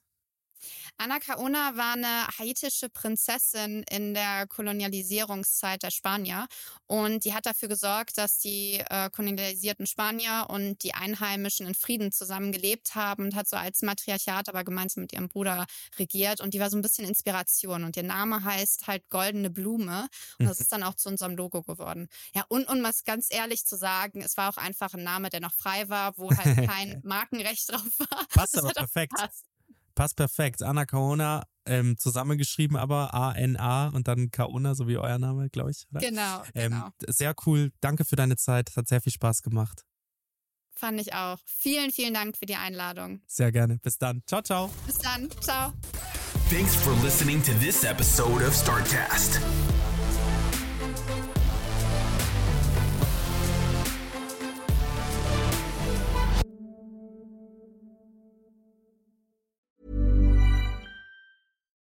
Anna Kaona war eine haitische Prinzessin in der Kolonialisierungszeit der Spanier und die hat dafür gesorgt, dass die äh, kolonialisierten Spanier und die Einheimischen in Frieden zusammen gelebt haben und hat so als Matriarchat aber gemeinsam mit ihrem Bruder regiert und die war so ein bisschen Inspiration und ihr Name heißt halt Goldene Blume und das mhm. ist dann auch zu unserem Logo geworden. Ja, und um was ganz ehrlich zu sagen, es war auch einfach ein Name, der noch frei war, wo halt kein Markenrecht drauf war. Passt aber perfekt. Passt. Passt perfekt. Anna Kaona, ähm, zusammengeschrieben aber A-N-A und dann Kaona, so wie euer Name, glaube ich. Oder? Genau, ähm, genau. Sehr cool. Danke für deine Zeit. Hat sehr viel Spaß gemacht. Fand ich auch. Vielen, vielen Dank für die Einladung. Sehr gerne. Bis dann. Ciao, ciao. Bis dann. Ciao. Thanks for listening to this episode of Startcast.